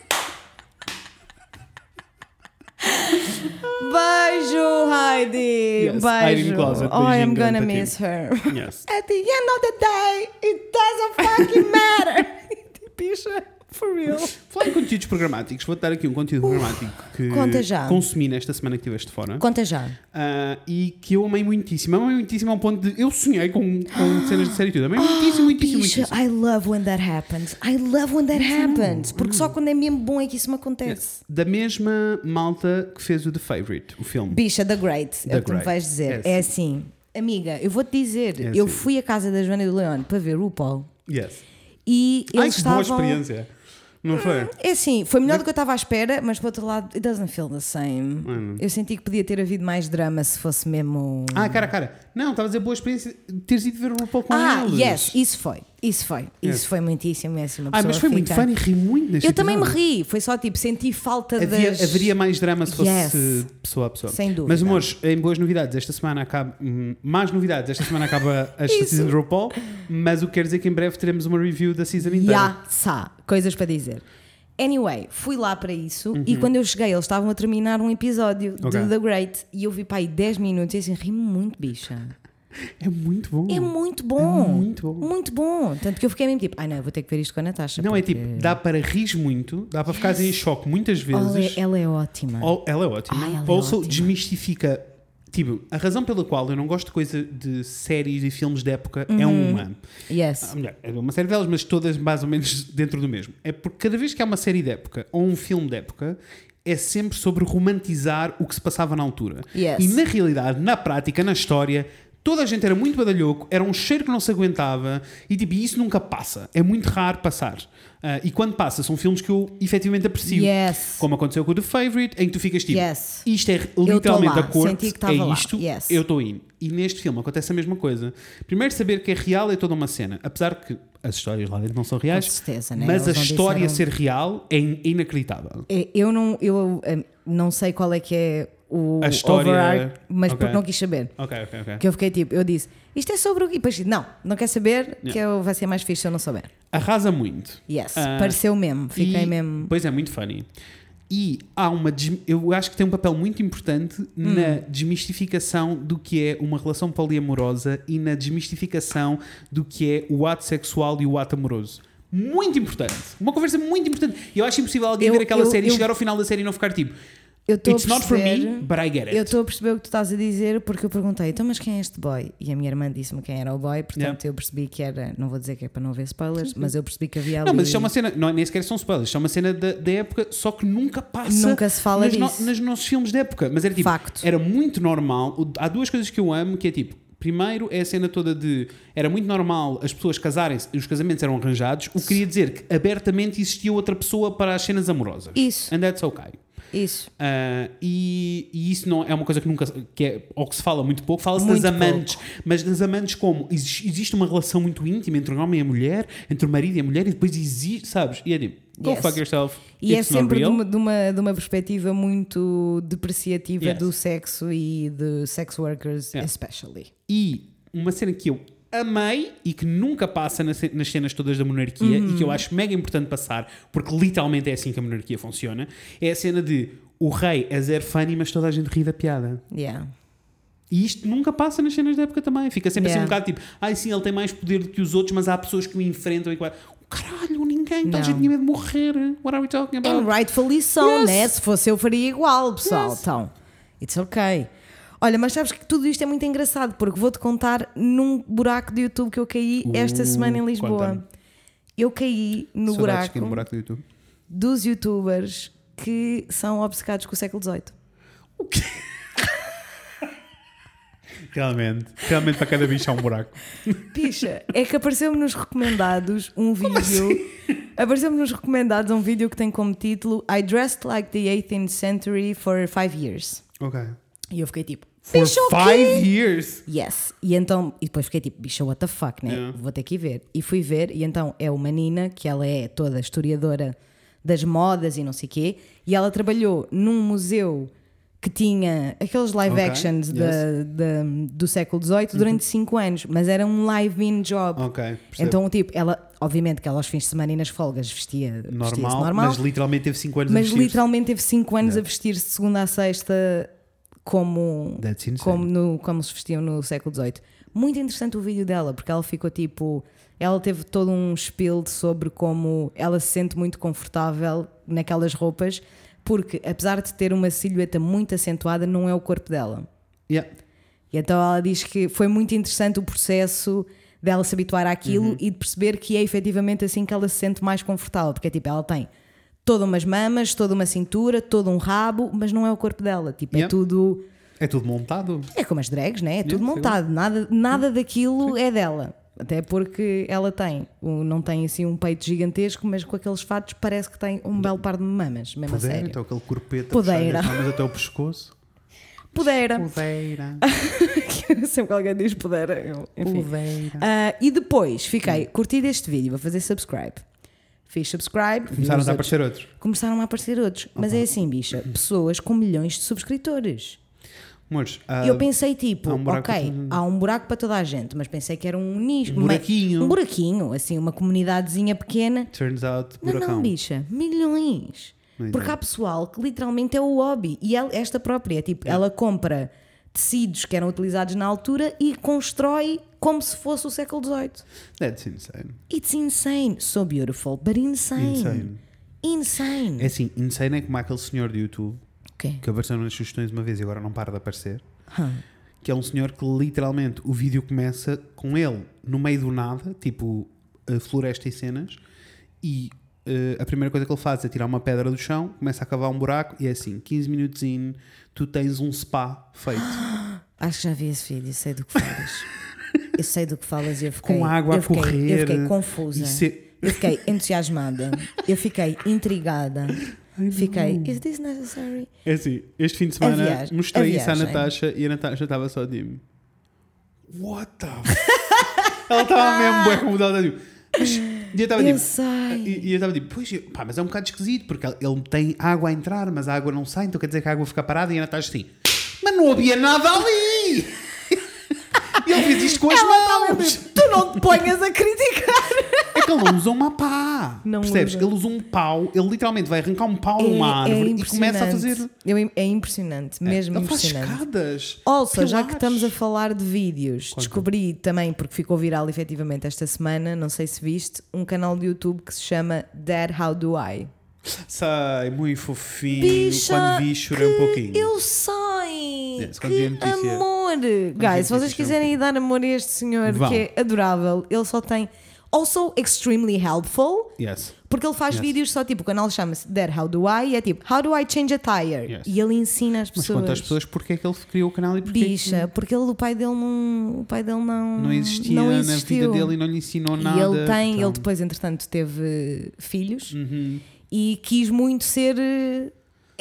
Beijo, Heidi, Yes, in Closet, oh, I'm gonna grande miss her. Yes. At the end of the day, it doesn't fucking matter. for real. Falar em conteúdos programáticos, vou dar aqui um conteúdo programático que conta já. consumi nesta semana que estiveste fora. Conta já. Ah, e que eu amei muitíssimo. Amei muitíssimo ao ponto de. Eu sonhei com, com cenas de série e tudo. Amei muitíssimo, muitíssimo, Bicha, muitíssimo. I love when that happens. I love when that happens. Porque só quando é mesmo bom é que isso me acontece. Da mesma malta que fez o The Favourite, o filme. Bicha, The Great, é The o que me vais dizer. É É assim. Amiga, eu vou-te dizer, É eu assim. fui à casa da Joana do Leão para ver o Paul Yes. e Ai, eles que boa estavam. experiência. Não foi? É assim, foi melhor do que eu estava à espera, mas por outro lado, it doesn't feel the same. Hum. Eu senti que podia ter havido mais drama se fosse mesmo. Ah, cara, cara. Não, estava a dizer boa experiência de teres ido ver o RuPaul com Ah, eles. yes, isso foi. Isso foi. Isso foi muitíssimo. É assim, uma Ah, mas foi muito fun e ri muito neste Eu também me ri, foi só tipo, senti falta Havia, das. haveria mais drama se fosse Yes. pessoa a pessoa. Sem dúvida. Mas, amores, em boas novidades, esta semana acaba. hum, Mais novidades, esta semana acaba a season de RuPaul. Mas o que quer dizer que em breve teremos uma review da season inteira. Ya, sa, coisas para dizer. Anyway, fui lá para isso Uhum. e quando eu cheguei, eles estavam a terminar um episódio Ok. de The Great e eu vi para aí 10 minutos e assim, ri muito, bicha. É muito bom. É muito bom. É muito bom. Muito bom. Tanto que eu fiquei mesmo tipo, ai não, eu vou ter que ver isto com a Natasha. Não, é porque- tipo, dá para rir muito, dá para ficar em choque muitas vezes. é, ela é ótima. Ou- ela é ótima. Ai, ela é also ótima. desmistifica. Tipo, a razão pela qual eu não gosto de coisa de séries e filmes de época é uma. Yes. Ah, melhor, é uma série delas, mas todas mais ou menos dentro do mesmo. É porque cada vez que há uma série de época ou um filme de época, é sempre sobre romantizar o que se passava na altura. Yes. E na realidade, na prática, na história, toda a gente era muito badalhoco, era um cheiro que não se aguentava e tipo, isso nunca passa. É muito raro passar. Ah, e quando passa, são filmes que eu efetivamente aprecio. Yes. Como aconteceu com o The Favourite, em que tu ficas tipo, Yes. isto é literalmente a corte, estava é isto, Yes. eu estou indo. E neste filme acontece a mesma coisa. Primeiro, saber que é real é toda uma cena. Apesar que as histórias lá dentro não são reais, certeza, né? mas a Eles não história disseram- ser real é in- inacreditável. É, Eu não, eu eh, não sei qual é que é o A história- overarch, mas Ok. porque não quis saber. Ok, ok, ok. Que eu fiquei tipo, eu disse, isto é sobre o quê? E depois não, não quer saber, que eu, vai ser mais fixe se eu não souber. Arrasa muito. Yes, Ah, pareceu mesmo, fiquei E- mesmo. Pois é, muito funny. E há uma. Eu acho que tem um papel muito importante Hum. na desmistificação do que é uma relação poliamorosa e na desmistificação do que é o ato sexual e o ato amoroso. Muito importante. Uma conversa muito importante. E eu acho impossível alguém Eu- ver aquela eu- série e eu- chegar ao final da série e não ficar tipo. Eu estou a It's not for me, perceber- but I get it. Eu estou a perceber o que tu estás a dizer porque eu perguntei, então, mas quem é este boy? E a minha irmã disse-me quem era o boy, portanto Yeah. eu percebi que era, não vou dizer que é para não ver spoilers, mas eu percebi que havia ali. Não, mas isto é uma cena, não, nem sequer são spoilers, isto é uma cena da, da época, só que nunca passa Nunca se fala nas, no- disso. nos nossos filmes de época. Mas era tipo, Facto. era muito normal. Há duas coisas que eu amo, que é tipo, primeiro é a cena toda de era muito normal as pessoas casarem-se e os casamentos eram arranjados, o que queria dizer que abertamente existia outra pessoa para as cenas amorosas. Isso. And that's okay. Isso. Ah, e, e isso não é uma coisa que nunca que é, ou que se fala muito pouco, fala-se das amantes, mas das amantes como Exi- existe uma relação muito íntima entre o homem e a mulher, entre o marido e a mulher, e depois existe, sabes? E é tipo, go Yes. fuck yourself. E it's é sempre de uma, de, uma, de uma perspectiva muito depreciativa Yes. do sexo e de sex workers, Yeah. especially. E uma cena que eu amei e que nunca passa nas ce- nas cenas todas da monarquia e que eu acho mega importante passar, porque literalmente é assim que a monarquia funciona, é a cena de o rei é zero funny, mas toda a gente ri da piada. Yeah. E isto nunca passa nas cenas da época também. Fica sempre assim um Yeah. bocado tipo, ai sim, ele tem mais poder do que os outros, mas há pessoas que o enfrentam e que vai, "Oh, caralho, ninguém, toda a gente tinha medo de morrer. What are we talking about? And rightfully so, Yes. né? Se fosse eu faria igual, pessoal. Yes. Então, it's ok. Olha, mas sabes que tudo isto é muito engraçado porque vou-te contar num buraco de YouTube que eu caí esta Uh, semana em. Lisboa. Eu caí no Saudades buraco, no buraco do YouTube. dos youtubers que são obcecados com o século XVIII. Realmente, realmente para cada bicho há um buraco. Picha, é que apareceu-me nos recomendados um vídeo. assim? Apareceu-me nos recomendados um vídeo que tem como título I dressed like the 18th century for five years. Ok. E eu fiquei tipo, For five years. Yes. E então, e depois fiquei tipo, bicho, what the fuck, né? Yeah. Vou ter que ir ver. E fui ver, e então é uma Nina, que ela é toda historiadora das modas e não sei quê, e ela trabalhou num museu que tinha aqueles live Ok, actions yes. da- da- do século XVIII durante 5 anos, mas era um live-in job. Ok, percebo. Então, tipo, ela, obviamente que ela aos fins de semana e nas folgas vestia normal, normal, mas literalmente teve 5 anos a mas vestir-se. literalmente teve 5 anos Yeah. a vestir-se de segunda a sexta como, como, no, como se vestiam no século XVIII. Muito interessante o vídeo dela, porque ela ficou tipo. Ela teve todo um spiel sobre como ela se sente muito confortável naquelas roupas, porque apesar de ter uma silhueta muito acentuada, não é o corpo dela. Yeah. E então ela diz que foi muito interessante o processo dela se habituar àquilo Uhum. e de perceber que é efetivamente assim que ela se sente mais confortável, porque tipo, ela tem todas umas mamas, toda uma cintura, todo um rabo, mas não é o corpo dela, tipo, é Yeah. tudo É tudo montado. é como as drags, né? É tudo Yeah, montado, nada, nada daquilo é dela. Até porque ela tem, não tem assim um peito gigantesco, mas com aqueles fatos parece que tem um belo par de mamas, mesmo a Podeira, sério. então aquele corpeta Podeira. mamas até o pescoço. Pudera. Podeira. Sempre que alguém diz pudera, eu, enfim. Podeira. Ah, e depois fiquei, curti deste vídeo, vou fazer subscribe. Fiz subscribe. Começaram a aparecer outros. Começaram a aparecer outros. Mas é assim, bicha, pessoas com milhões de subscritores. Amores, E ah, eu pensei tipo, há um ok, há um buraco para toda a gente, mas pensei que era um nicho. Um buraquinho. Um buraquinho, assim, uma comunidadezinha pequena. turns out, Não, buracão. não, bicha, milhões. Não Porque há pessoal que literalmente é o hobby. E ela- esta própria, tipo, ela compra tecidos que eram utilizados na altura e constrói como se fosse o século XVIII. That's insane. It's insane. So beautiful, but insane. Insane. Insane. É assim, insane é como aquele senhor do YouTube Ok. que apareceu nas sugestões uma vez e agora não para de aparecer. Hum. Que é um senhor que literalmente o vídeo começa com ele no meio do nada, tipo eh, floresta e cenas, e eh, a primeira coisa que ele faz é tirar uma pedra do chão, começa a cavar um buraco e é assim: 15 minutos in, tu tens um spa feito. Acho que já vi esse vídeo, sei do que falas. eu sei do que falas e eu fiquei. Com água a eu fiquei, correr. Eu fiquei confusa. Se- Eu fiquei entusiasmada. Eu fiquei intrigada. Fiquei. Is this necessary? É assim, este fim de semana viagem- mostrei isso à. Natasha e a Natasha estava só tipo. What the f-" Ela estava mesmo bué como ela tipo. Mas, e eu estava tipo. sei. E, e eu estava tipo, pois, eu- pá, mas é um bocado esquisito porque ele tem água a entrar, mas a água não sai, então quer dizer que a água fica parada e a Natasha assim, mas não havia nada ali! Ele fez isto com as mãos! Tu não te ponhas a criticar. É que ele não usa uma pá! Não Percebes? usa. Ele usa um pau, ele literalmente vai arrancar um pau numa árvore e começa a fazer. Eu- é impressionante, mesmo ele faz impressionante. escadas. Also, já que estamos a falar de vídeos, descobri também, porque ficou viral efetivamente esta semana, não sei se viste, um canal de YouTube que se chama Dad How Do I. Sai, muito fofinho. Bicha, Quando vi, chorei um pouquinho. Eu sei! Yes, que notícia- amor! Guys, se vocês um quiserem ir dar amor a este senhor, Vão. que é adorável, ele só tem. Also, extremely helpful. Yes. Porque ele faz Yes. vídeos só tipo, o canal chama-se Dad How Do I e é tipo How do I change a tire? Yes. E ele ensina as Mas pessoas. conta às pessoas porque é que ele criou o canal e porque é que Bicha, porque ele, o pai dele não. O pai dele não. não existia não na vida dele e não lhe ensinou E nada. ele tem, então- ele depois, entretanto, teve filhos Uhum. e quis muito ser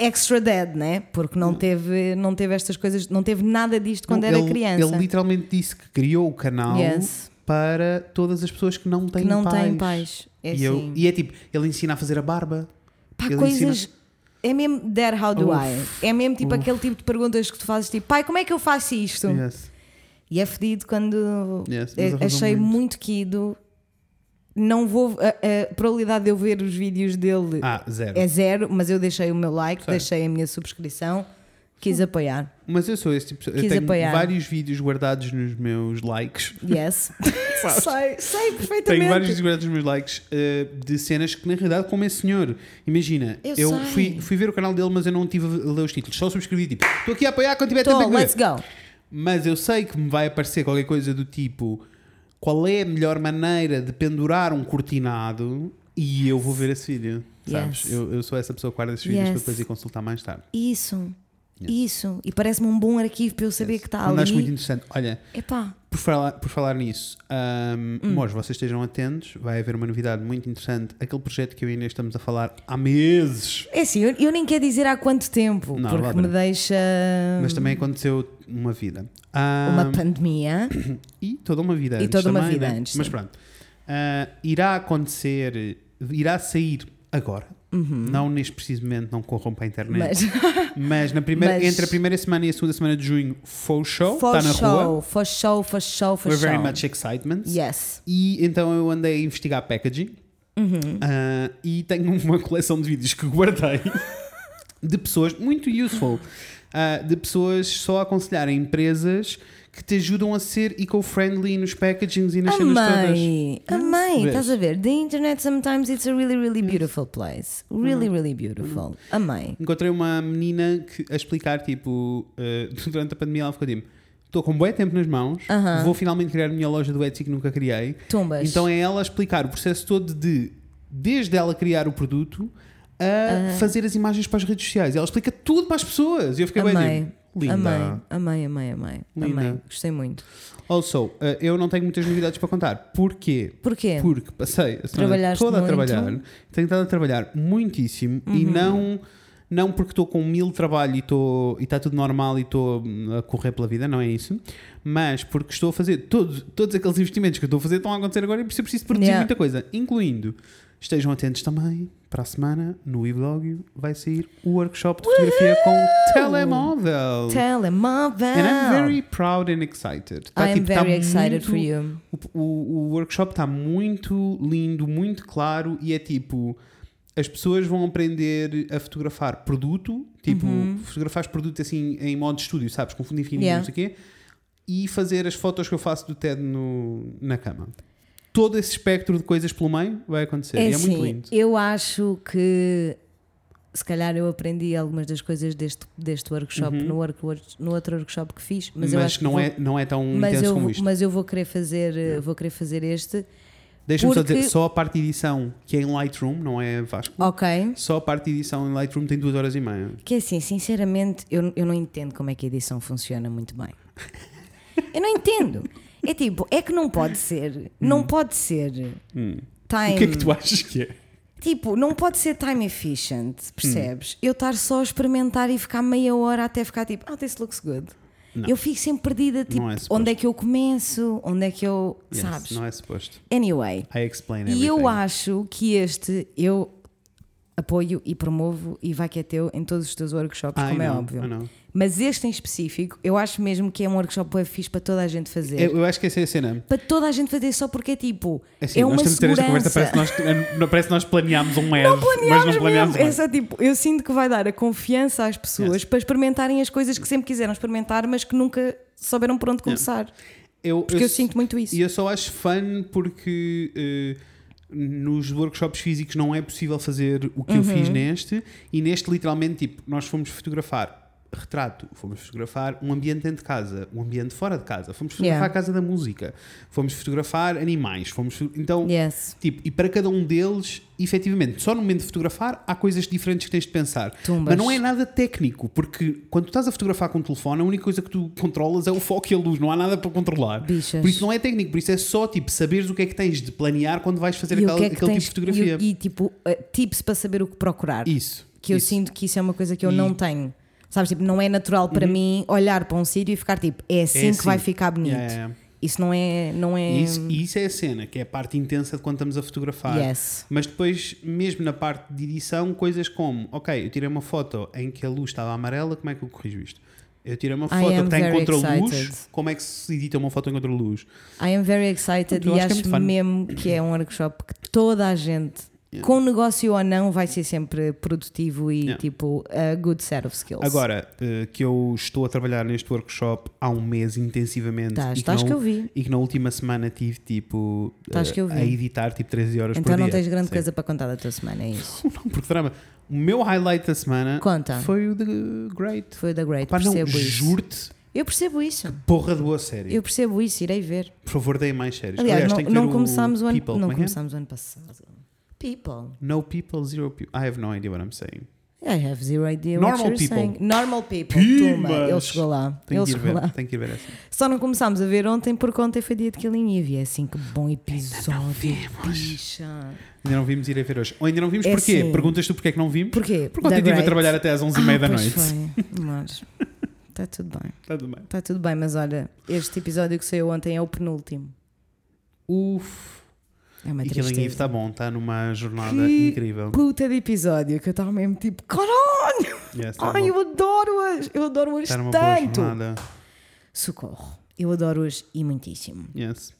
extra dad, né? Porque não teve, não teve estas coisas, não teve nada disto quando Não, era ele, criança. Ele literalmente disse que criou o canal Yes. para todas as pessoas que não têm que não pais. têm pais. É e, eu- assim. e é tipo, ele ensina a fazer a barba. Pá, ele coisas. ensina- É mesmo Dad, how do Uf, I? É mesmo tipo uf. aquele tipo de perguntas que tu fazes, tipo, pai, como é que eu faço isto? Yes. E é fedido quando Yes, eh, achei muito. muito quido. Não vou. A, a probabilidade de eu ver os vídeos dele Ah, zero. é zero, mas eu deixei o meu like, deixei a minha subscrição, quis apoiar. Mas eu sou esse tipo. Eu Quis tenho apoiar. vários vídeos guardados nos meus likes. Yes. sei, sei perfeitamente. Tenho vários vídeos guardados nos meus likes eh, de cenas que, na realidade, como esse senhor, imagina, Eu eu, fui, fui ver o canal dele, mas eu não tive a ler os títulos, só subscrevi tipo, estou aqui a apoiar quando tiver Tô, tempo de let's go. Mas eu sei que me vai aparecer qualquer coisa do tipo qual é a melhor maneira de pendurar um cortinado e eu vou ver esse vídeo. Sabes? Yes. Eu, eu sou essa pessoa que guarda esses vídeos Yes. para depois ir consultar mais tarde. Isso. Isso. E parece-me um bom arquivo para eu saber que está Mas acho muito ali. interessante. Olha, Epá. Por falar, por falar nisso, um, Hum. Mores, vocês estejam atentos, vai haver uma novidade muito interessante. Aquele projeto que eu e Inês estamos a falar há meses, É assim, eu, eu nem quero dizer há quanto tempo, Não, porque me deixa mas também aconteceu uma vida. uma Um, pandemia. e toda uma vida E antes. toda uma também, vida né? antes, Mas sim. pronto. Uh, irá acontecer, irá sair agora. Não neste preciso momento, não corram para a internet. Uhum. Mas Mas, na primeira, Mas- entre a primeira semana e a segunda semana de junho, for show, for está na rua. show, for show, for show, for We're show. very much excitement. Yes. E então eu andei a investigar packaging Uhum. Ah, e tenho uma coleção de vídeos que guardei de pessoas muito useful. ah, de pessoas só a aconselharem empresas que te ajudam a ser eco-friendly nos packagings e nas cenas todas. Amei, estás a ver? The internet sometimes it's a really, really beautiful place. Really, Uhum. really beautiful. Amei. Encontrei uma menina que, a explicar, tipo, eh, durante a pandemia, ela ficou tipo: estou com bué tempo nas mãos, Aham. vou finalmente criar a minha loja do Etsy que nunca criei. Tumbas. Então é ela a explicar o processo todo de, desde ela criar o produto a fazer as imagens para as redes sociais. Ela explica tudo para as pessoas. E eu fiquei bem amei. tipo, linda. Amei, amei, amei, amei. Linda. Amei. Gostei muito. Also, eh, eu não tenho muitas novidades para contar. Porquê? Porquê? Porque passei a semana toda a muito. trabalhar, tenho estado a trabalhar muitíssimo e Uhum. não, não porque estou com mil trabalho e estou- e está tudo normal e estou hum, a correr pela vida, não é isso, mas porque estou a fazer todos, todos aqueles investimentos que eu estou a fazer estão a acontecer agora e eu preciso produzir Yeah. muita coisa, incluindo. Estejam atentos também, para a semana, no e-blog, vai sair o workshop de fotografia com telemóvel. Telemóvel. And I'm very proud and excited. Tá, I am tipo, tá very excited muito- for you. o, o, o workshop está muito lindo, muito claro e é tipo. As pessoas vão aprender a fotografar produto, tipo, fotografar produto assim em modo estúdio, sabes? Com fundo infinito, Yeah. não sei o quê, e fazer as fotos que eu faço do TED no, na cama. Todo esse espectro de coisas pelo meio vai acontecer. É e é muito assim, lindo. eu acho que se calhar eu aprendi algumas das coisas deste, deste workshop no, work, no outro workshop que fiz, mas, Mas, eu acho que não, é, não é tão mas intenso eu, como isto. mas eu vou querer fazer, eh, vou querer fazer este. Deixa-me só porque- dizer, só a parte de edição, que é em Lightroom, não é Vasco? Ok. Só a parte de edição em Lightroom tem duas horas e meia. Que é assim, sinceramente, eu, eu não entendo como é que a edição funciona muito bem. Eu não entendo. É tipo, é que não pode ser. Não pode ser. Time. Hum. O que é que tu achas que é? Tipo, não pode ser time efficient, Hum. percebes? Eu estar só a experimentar e ficar meia hora até ficar tipo, oh, this looks good. Eu fico sempre perdida, tipo, Não é onde é que eu começo? Onde é que eu. Yes, sabes? Não é suposto. Anyway. I explain E everything. eu acho que este eu apoio e promovo e vai que é teu em todos os teus workshops, I como é óbvio. I know. Mas este em específico, eu acho mesmo que é um workshop bem fixe para toda a gente fazer. Eu, eu acho que essa é a cena. Para toda a gente fazer só porque é tipo, É Assim, é uma nós temos de ter esta segurança. conversa, parece que nós, parece que nós planeámos um ad, Não mas planeámos não planeámos mesmo. um É só tipo, eu sinto que vai dar a confiança às pessoas Yes. para experimentarem as coisas que sempre quiseram experimentar, mas que nunca souberam por onde começar. eu, Porque eu, sinto muito isso. E eu só acho fun porque eh, nos workshops físicos não é possível fazer o que eu fiz Uhum. neste e neste literalmente tipo, nós fomos fotografar retrato, fomos fotografar um ambiente dentro de casa, um ambiente fora de casa, fomos fotografar Yeah. a casa da música, fomos fotografar animais, fomos fo- então Yes. Tipo, e para cada um deles, efetivamente, só no momento de fotografar há coisas diferentes que tens de pensar. Tumbas. Mas não é nada técnico, porque quando tu estás a fotografar com o telefone, a única coisa que tu controlas é o foco e a luz, não há nada para controlar. Bichas. Por isso não é técnico, por isso é só tipo saberes o que é que tens de planear quando vais fazer E é que aquele tens- tipo de fotografia. E, e, tipo, eh, tips para saber o que procurar. Isso. que eu isso. sinto que isso é uma coisa que eu E- não tenho. Sabes, tipo, não é natural para mim olhar para um sítio e ficar tipo, é assim, É que vai assim. ficar bonito. Yeah. Isso não é. Não é... E Isso, isso é a cena, que é a parte intensa de quando estamos a fotografar. Yes. Mas depois, mesmo na parte de edição, coisas como: ok, eu tirei uma foto em que a luz estava amarela, como é que eu corrijo isto? Eu tirei uma foto que tem very contra-luz, como é que se edita uma foto em contra-luz? I am very excited Eu e acho que é acho, fun. mesmo que é um workshop que toda a gente. Com negócio ou não, vai ser sempre produtivo e Yeah. tipo a good set of skills. Agora, eh, que eu estou a trabalhar neste workshop há um mês intensivamente Estás, e, que na, que eu vi. e que na última semana tive tipo eh, que eu vi. a editar tipo 13 horas Então por não dia. tens grande Sim. coisa para contar da tua semana, é isso. Não, porque drama. O meu highlight da semana Conta. foi o The Great. Foi da Great, Pá, não, percebo isso. juro-te, Eu percebo isso. porra de boa série. Eu percebo isso, irei ver. Por favor, deem mais séries. Aliás, tem não, que não o começámos o ano, People. não é que é? começámos o ano passado. People. No people, zero people. I have no idea what I'm saying. I have zero idea Normal what you're people. saying. Normal people. Pimas. Toma, ele chegou lá. Tenho ele que chegou ver. lá. Tenho que ir ver essa. Só não começámos a ver ontem porque ontem foi dia de Killing Eve. É assim que bom episódio. Bicha. Ainda não vimos ir a ver hoje. Ou ainda não vimos É porquê? assim. Perguntas tu porque é que não vimos? Porquê? Porque ontem Da estive a trabalhar até às 11h30 da Ah, pois noite. Foi. Mas está tudo bem. Está tudo bem. Está tudo bem, mas olha, este episódio que saiu ontem é o penúltimo. Uf. É uma E Killing Eve tristeza. está bom. Está numa jornada Que incrível. Puta de episódio que eu estava mesmo tipo, caralho! Yes, está Ai, bom. eu adoro-as! Eu adoro-as boa tanto! Socorro. Eu adoro-as e muitíssimo. Yes.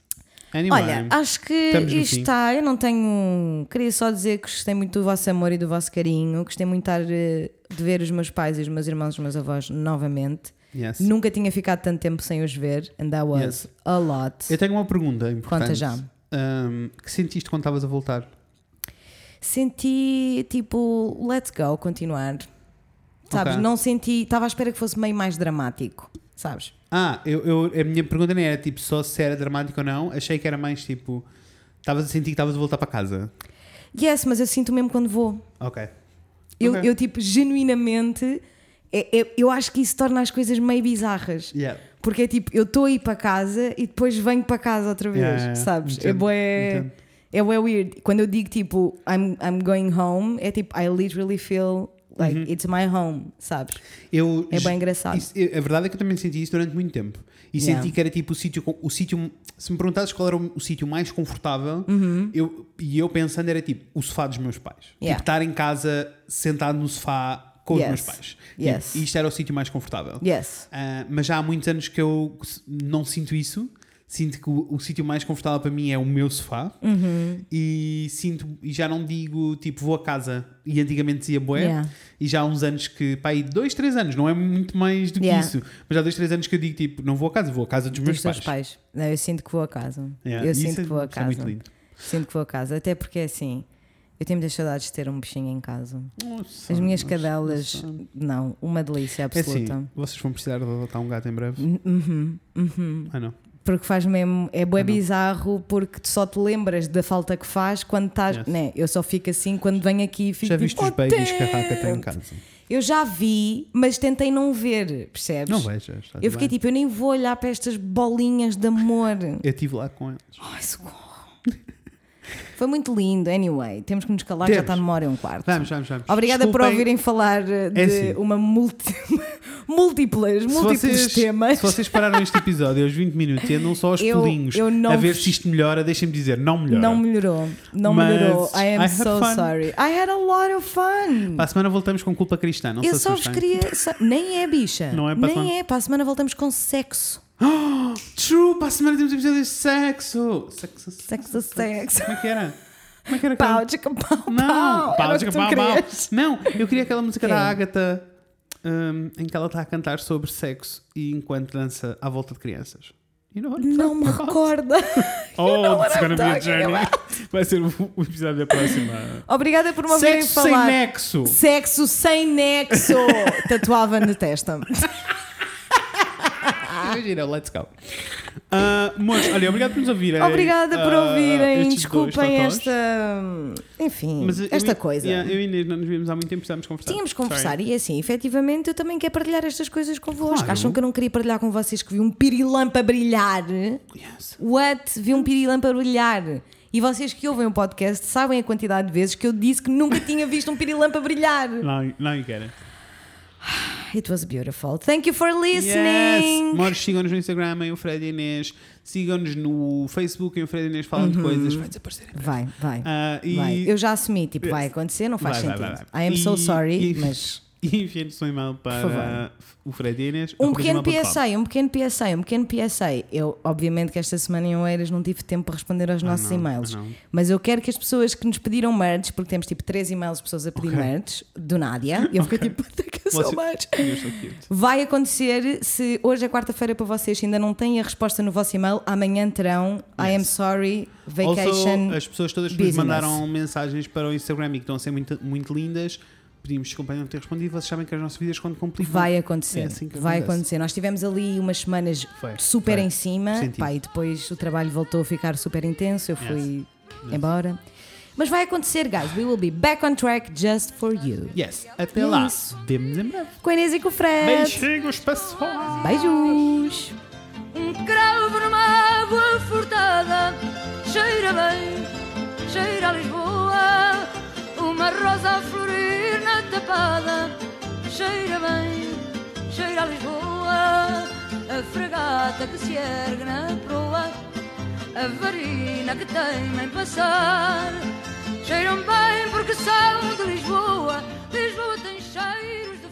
Anyway, Olha, acho que isto está. Eu não tenho. Queria só dizer que gostei muito do vosso amor e do vosso carinho. Gostei muito de, eh, de ver os meus pais e os meus irmãos e os meus avós novamente. yes. Nunca tinha ficado tanto tempo sem os ver. And that was Yes. a lot. Eu tenho uma pergunta importante. Conta já. Ahm, que sentiste quando estavas a voltar? Senti tipo, let's go, continuar. Sabes? Ok. Não senti. Estava à espera que fosse meio mais dramático. Sabes? Ah, eu, eu- a minha pergunta nem era tipo só se era dramático ou não. Achei que era mais tipo. Estavas a sentir que estavas a voltar para casa. Yes, mas eu sinto mesmo quando vou. Ok. Eu, Ok. eu tipo, genuinamente. é- é- eu acho que isso torna as coisas meio bizarras. Yeah. Porque é tipo, eu estou a ir para casa e depois venho para casa outra vez, Yeah, yeah, sabes? entendo, é bué, entendo. é bué weird. Quando eu digo tipo, I'm, I'm going home, é tipo, I literally feel like Uhum. it's my home, sabes? Eu, É bem engraçado. Isso- a verdade é que eu também senti isso durante muito tempo. E Yeah. senti que era tipo o sítio. O sítio se me perguntasses qual era o, o sítio mais confortável, eu, e eu pensando era tipo o sofá dos meus pais. Uhum. Yeah. Tipo estar em casa sentado no sofá com os Yes. meus pais. Tipo, Yes. isto era o sítio mais confortável. Yes. Ah, mas já há muitos anos que eu não sinto isso. Sinto que o, o sítio mais confortável para mim é o meu sofá Uhum. e sinto e já não digo tipo vou a casa e antigamente dizia boé Yeah. e já há uns anos que pá, aí dois, três anos, não é muito mais do que Yeah. isso, mas já há dois, três anos que eu digo tipo não vou a casa, vou a casa dos meus Dos teus pais. pais. Não, eu sinto que vou a casa. Yeah. Eu E sinto é- que vou a isso é muito casa. lindo. Sinto que vou a casa. Até porque é assim, eu tenho muitas saudades de ter um bichinho em casa. Nossa, As minhas nossa, cadelas, nossa. não, uma delícia É assim, absoluta. vocês vão precisar de adotar um gato em breve. Uhum, uhum. Ah, não. Porque faz mesmo, é bué Ah, bizarro porque só te lembras da falta que faz quando estás, Yes. né? Eu só fico assim quando venho aqui e fico Já tipo, viste os "Oh, babies que a Raca tem em damn." casa? Eu já vi, mas tentei não ver, percebes? Não vejas. Eu fiquei bem. tipo, eu nem vou olhar para estas bolinhas de amor. Eu estive lá com eles. Ai, socorro. Foi muito lindo, anyway. Temos que nos calar, já Temos. está numa hora e um quarto. Vamos, vamos, vamos. Obrigada por Desculpem, ouvirem falar eh, de É assim. uma multi... múltiplas, Se múltiplos vocês, temas. se vocês pararam este episódio aos 20 minutos e andam só aos Eu- pulinhos eu não a ver se isto melhora, deixem-me dizer, não melhora. Não melhorou, não Mas melhorou. I am I so fun. sorry. I had a lot of fun. Para a semana voltamos com culpa cristã, não Eu se só vos queria. só- Nem é, bicha. Não é para Nem semana? é. Para a semana voltamos com sexo. True, para a semana temos episódio de sexo. Sexo, Sexo, sexo. Como é que era? Como é que era? Pau, chica, pau, Não, pau. tu pau, pau. Não, eu queria aquela música da? Agatha hum, em que ela está a cantar sobre sexo e enquanto dança à volta de crianças. You know Não me about? recorda. Oh, it's gonna be a journey. Vai ser o, o episódio da próxima. Obrigada por me ouvirem Sexo falar. sem nexo. Sexo sem nexo. Tatuava na testa. Imagina, let's go. Ah, moços, olha, obrigado por nos ouvirem. Obrigada por ah, ouvirem. Desculpem esta. Enfim, Mas eu- esta eu, coisa. yeah, eu e Inês não nos vimos há muito tempo, precisávamos conversar. Tínhamos conversar Sorry. e assim, efetivamente, eu também quero partilhar estas coisas convosco. Claro. Acham que eu não queria partilhar com vocês que vi um pirilampo a brilhar? Yes. What? Vi um pirilampo a brilhar. E vocês que ouvem o podcast sabem a quantidade de vezes que eu disse que nunca tinha visto um pirilampo a brilhar. Now you get it. Was beautiful. Thank you for Yes! listening. Mores, sigam-nos no Instagram em o Fred Inês. Sigam-nos no Facebook em o Fred Inês falam de coisas. Vai desaparecer. Vai, vai. Ah, e... vai. Eu já assumi, tipo, vai acontecer, não faz Vai, sentido. vai. I am so E- sorry, e- mas. E enviem-nos um e-mail para o Fred Inês. Um pequeno. PSA, um pequeno PSA, um pequeno PSA. Eu, obviamente, que esta semana em Oeiras não tive tempo para responder aos nossos não, e-mails. não. Mas eu quero que as pessoas que nos pediram merch, porque temos tipo três e-mails de pessoas a pedir Ok. merch, do Nádia, eu fiquei tipo, thank you so Você- much. You're so cute. Vai acontecer, se hoje é quarta-feira para vocês, ainda não têm a resposta no vosso e-mail, amanhã terão I am Yes. sorry, Also, vacation. as pessoas todas que nos mandaram mensagens para o Instagram e que estão a ser muito, muito lindas, pedimos desculpa não ter respondido. Vocês sabem que as nossas vidas quando complicam. Vai acontecer, É assim que vai acontece. acontecer. Nós tivemos ali umas semanas Foi, super foi. em cima, Senti. pá, e depois o trabalho voltou a ficar super intenso, eu fui Yes. embora. Mas vai acontecer, guys. We will be back on track just for you. Yes. Até lá. isso. Vemo-nos em breve. Com a Inês e com o Fred. Beijinhos, pessoal. Beijos. Um cravo numa água furtada Cheira bem, cheira a Lisboa uma rosa a florir na tapada. Cheira bem, cheira a Lisboa, a fragata que se ergue na proa, a varina que tem em passar. Cheiram bem porque são de Lisboa, Lisboa tem cheiros de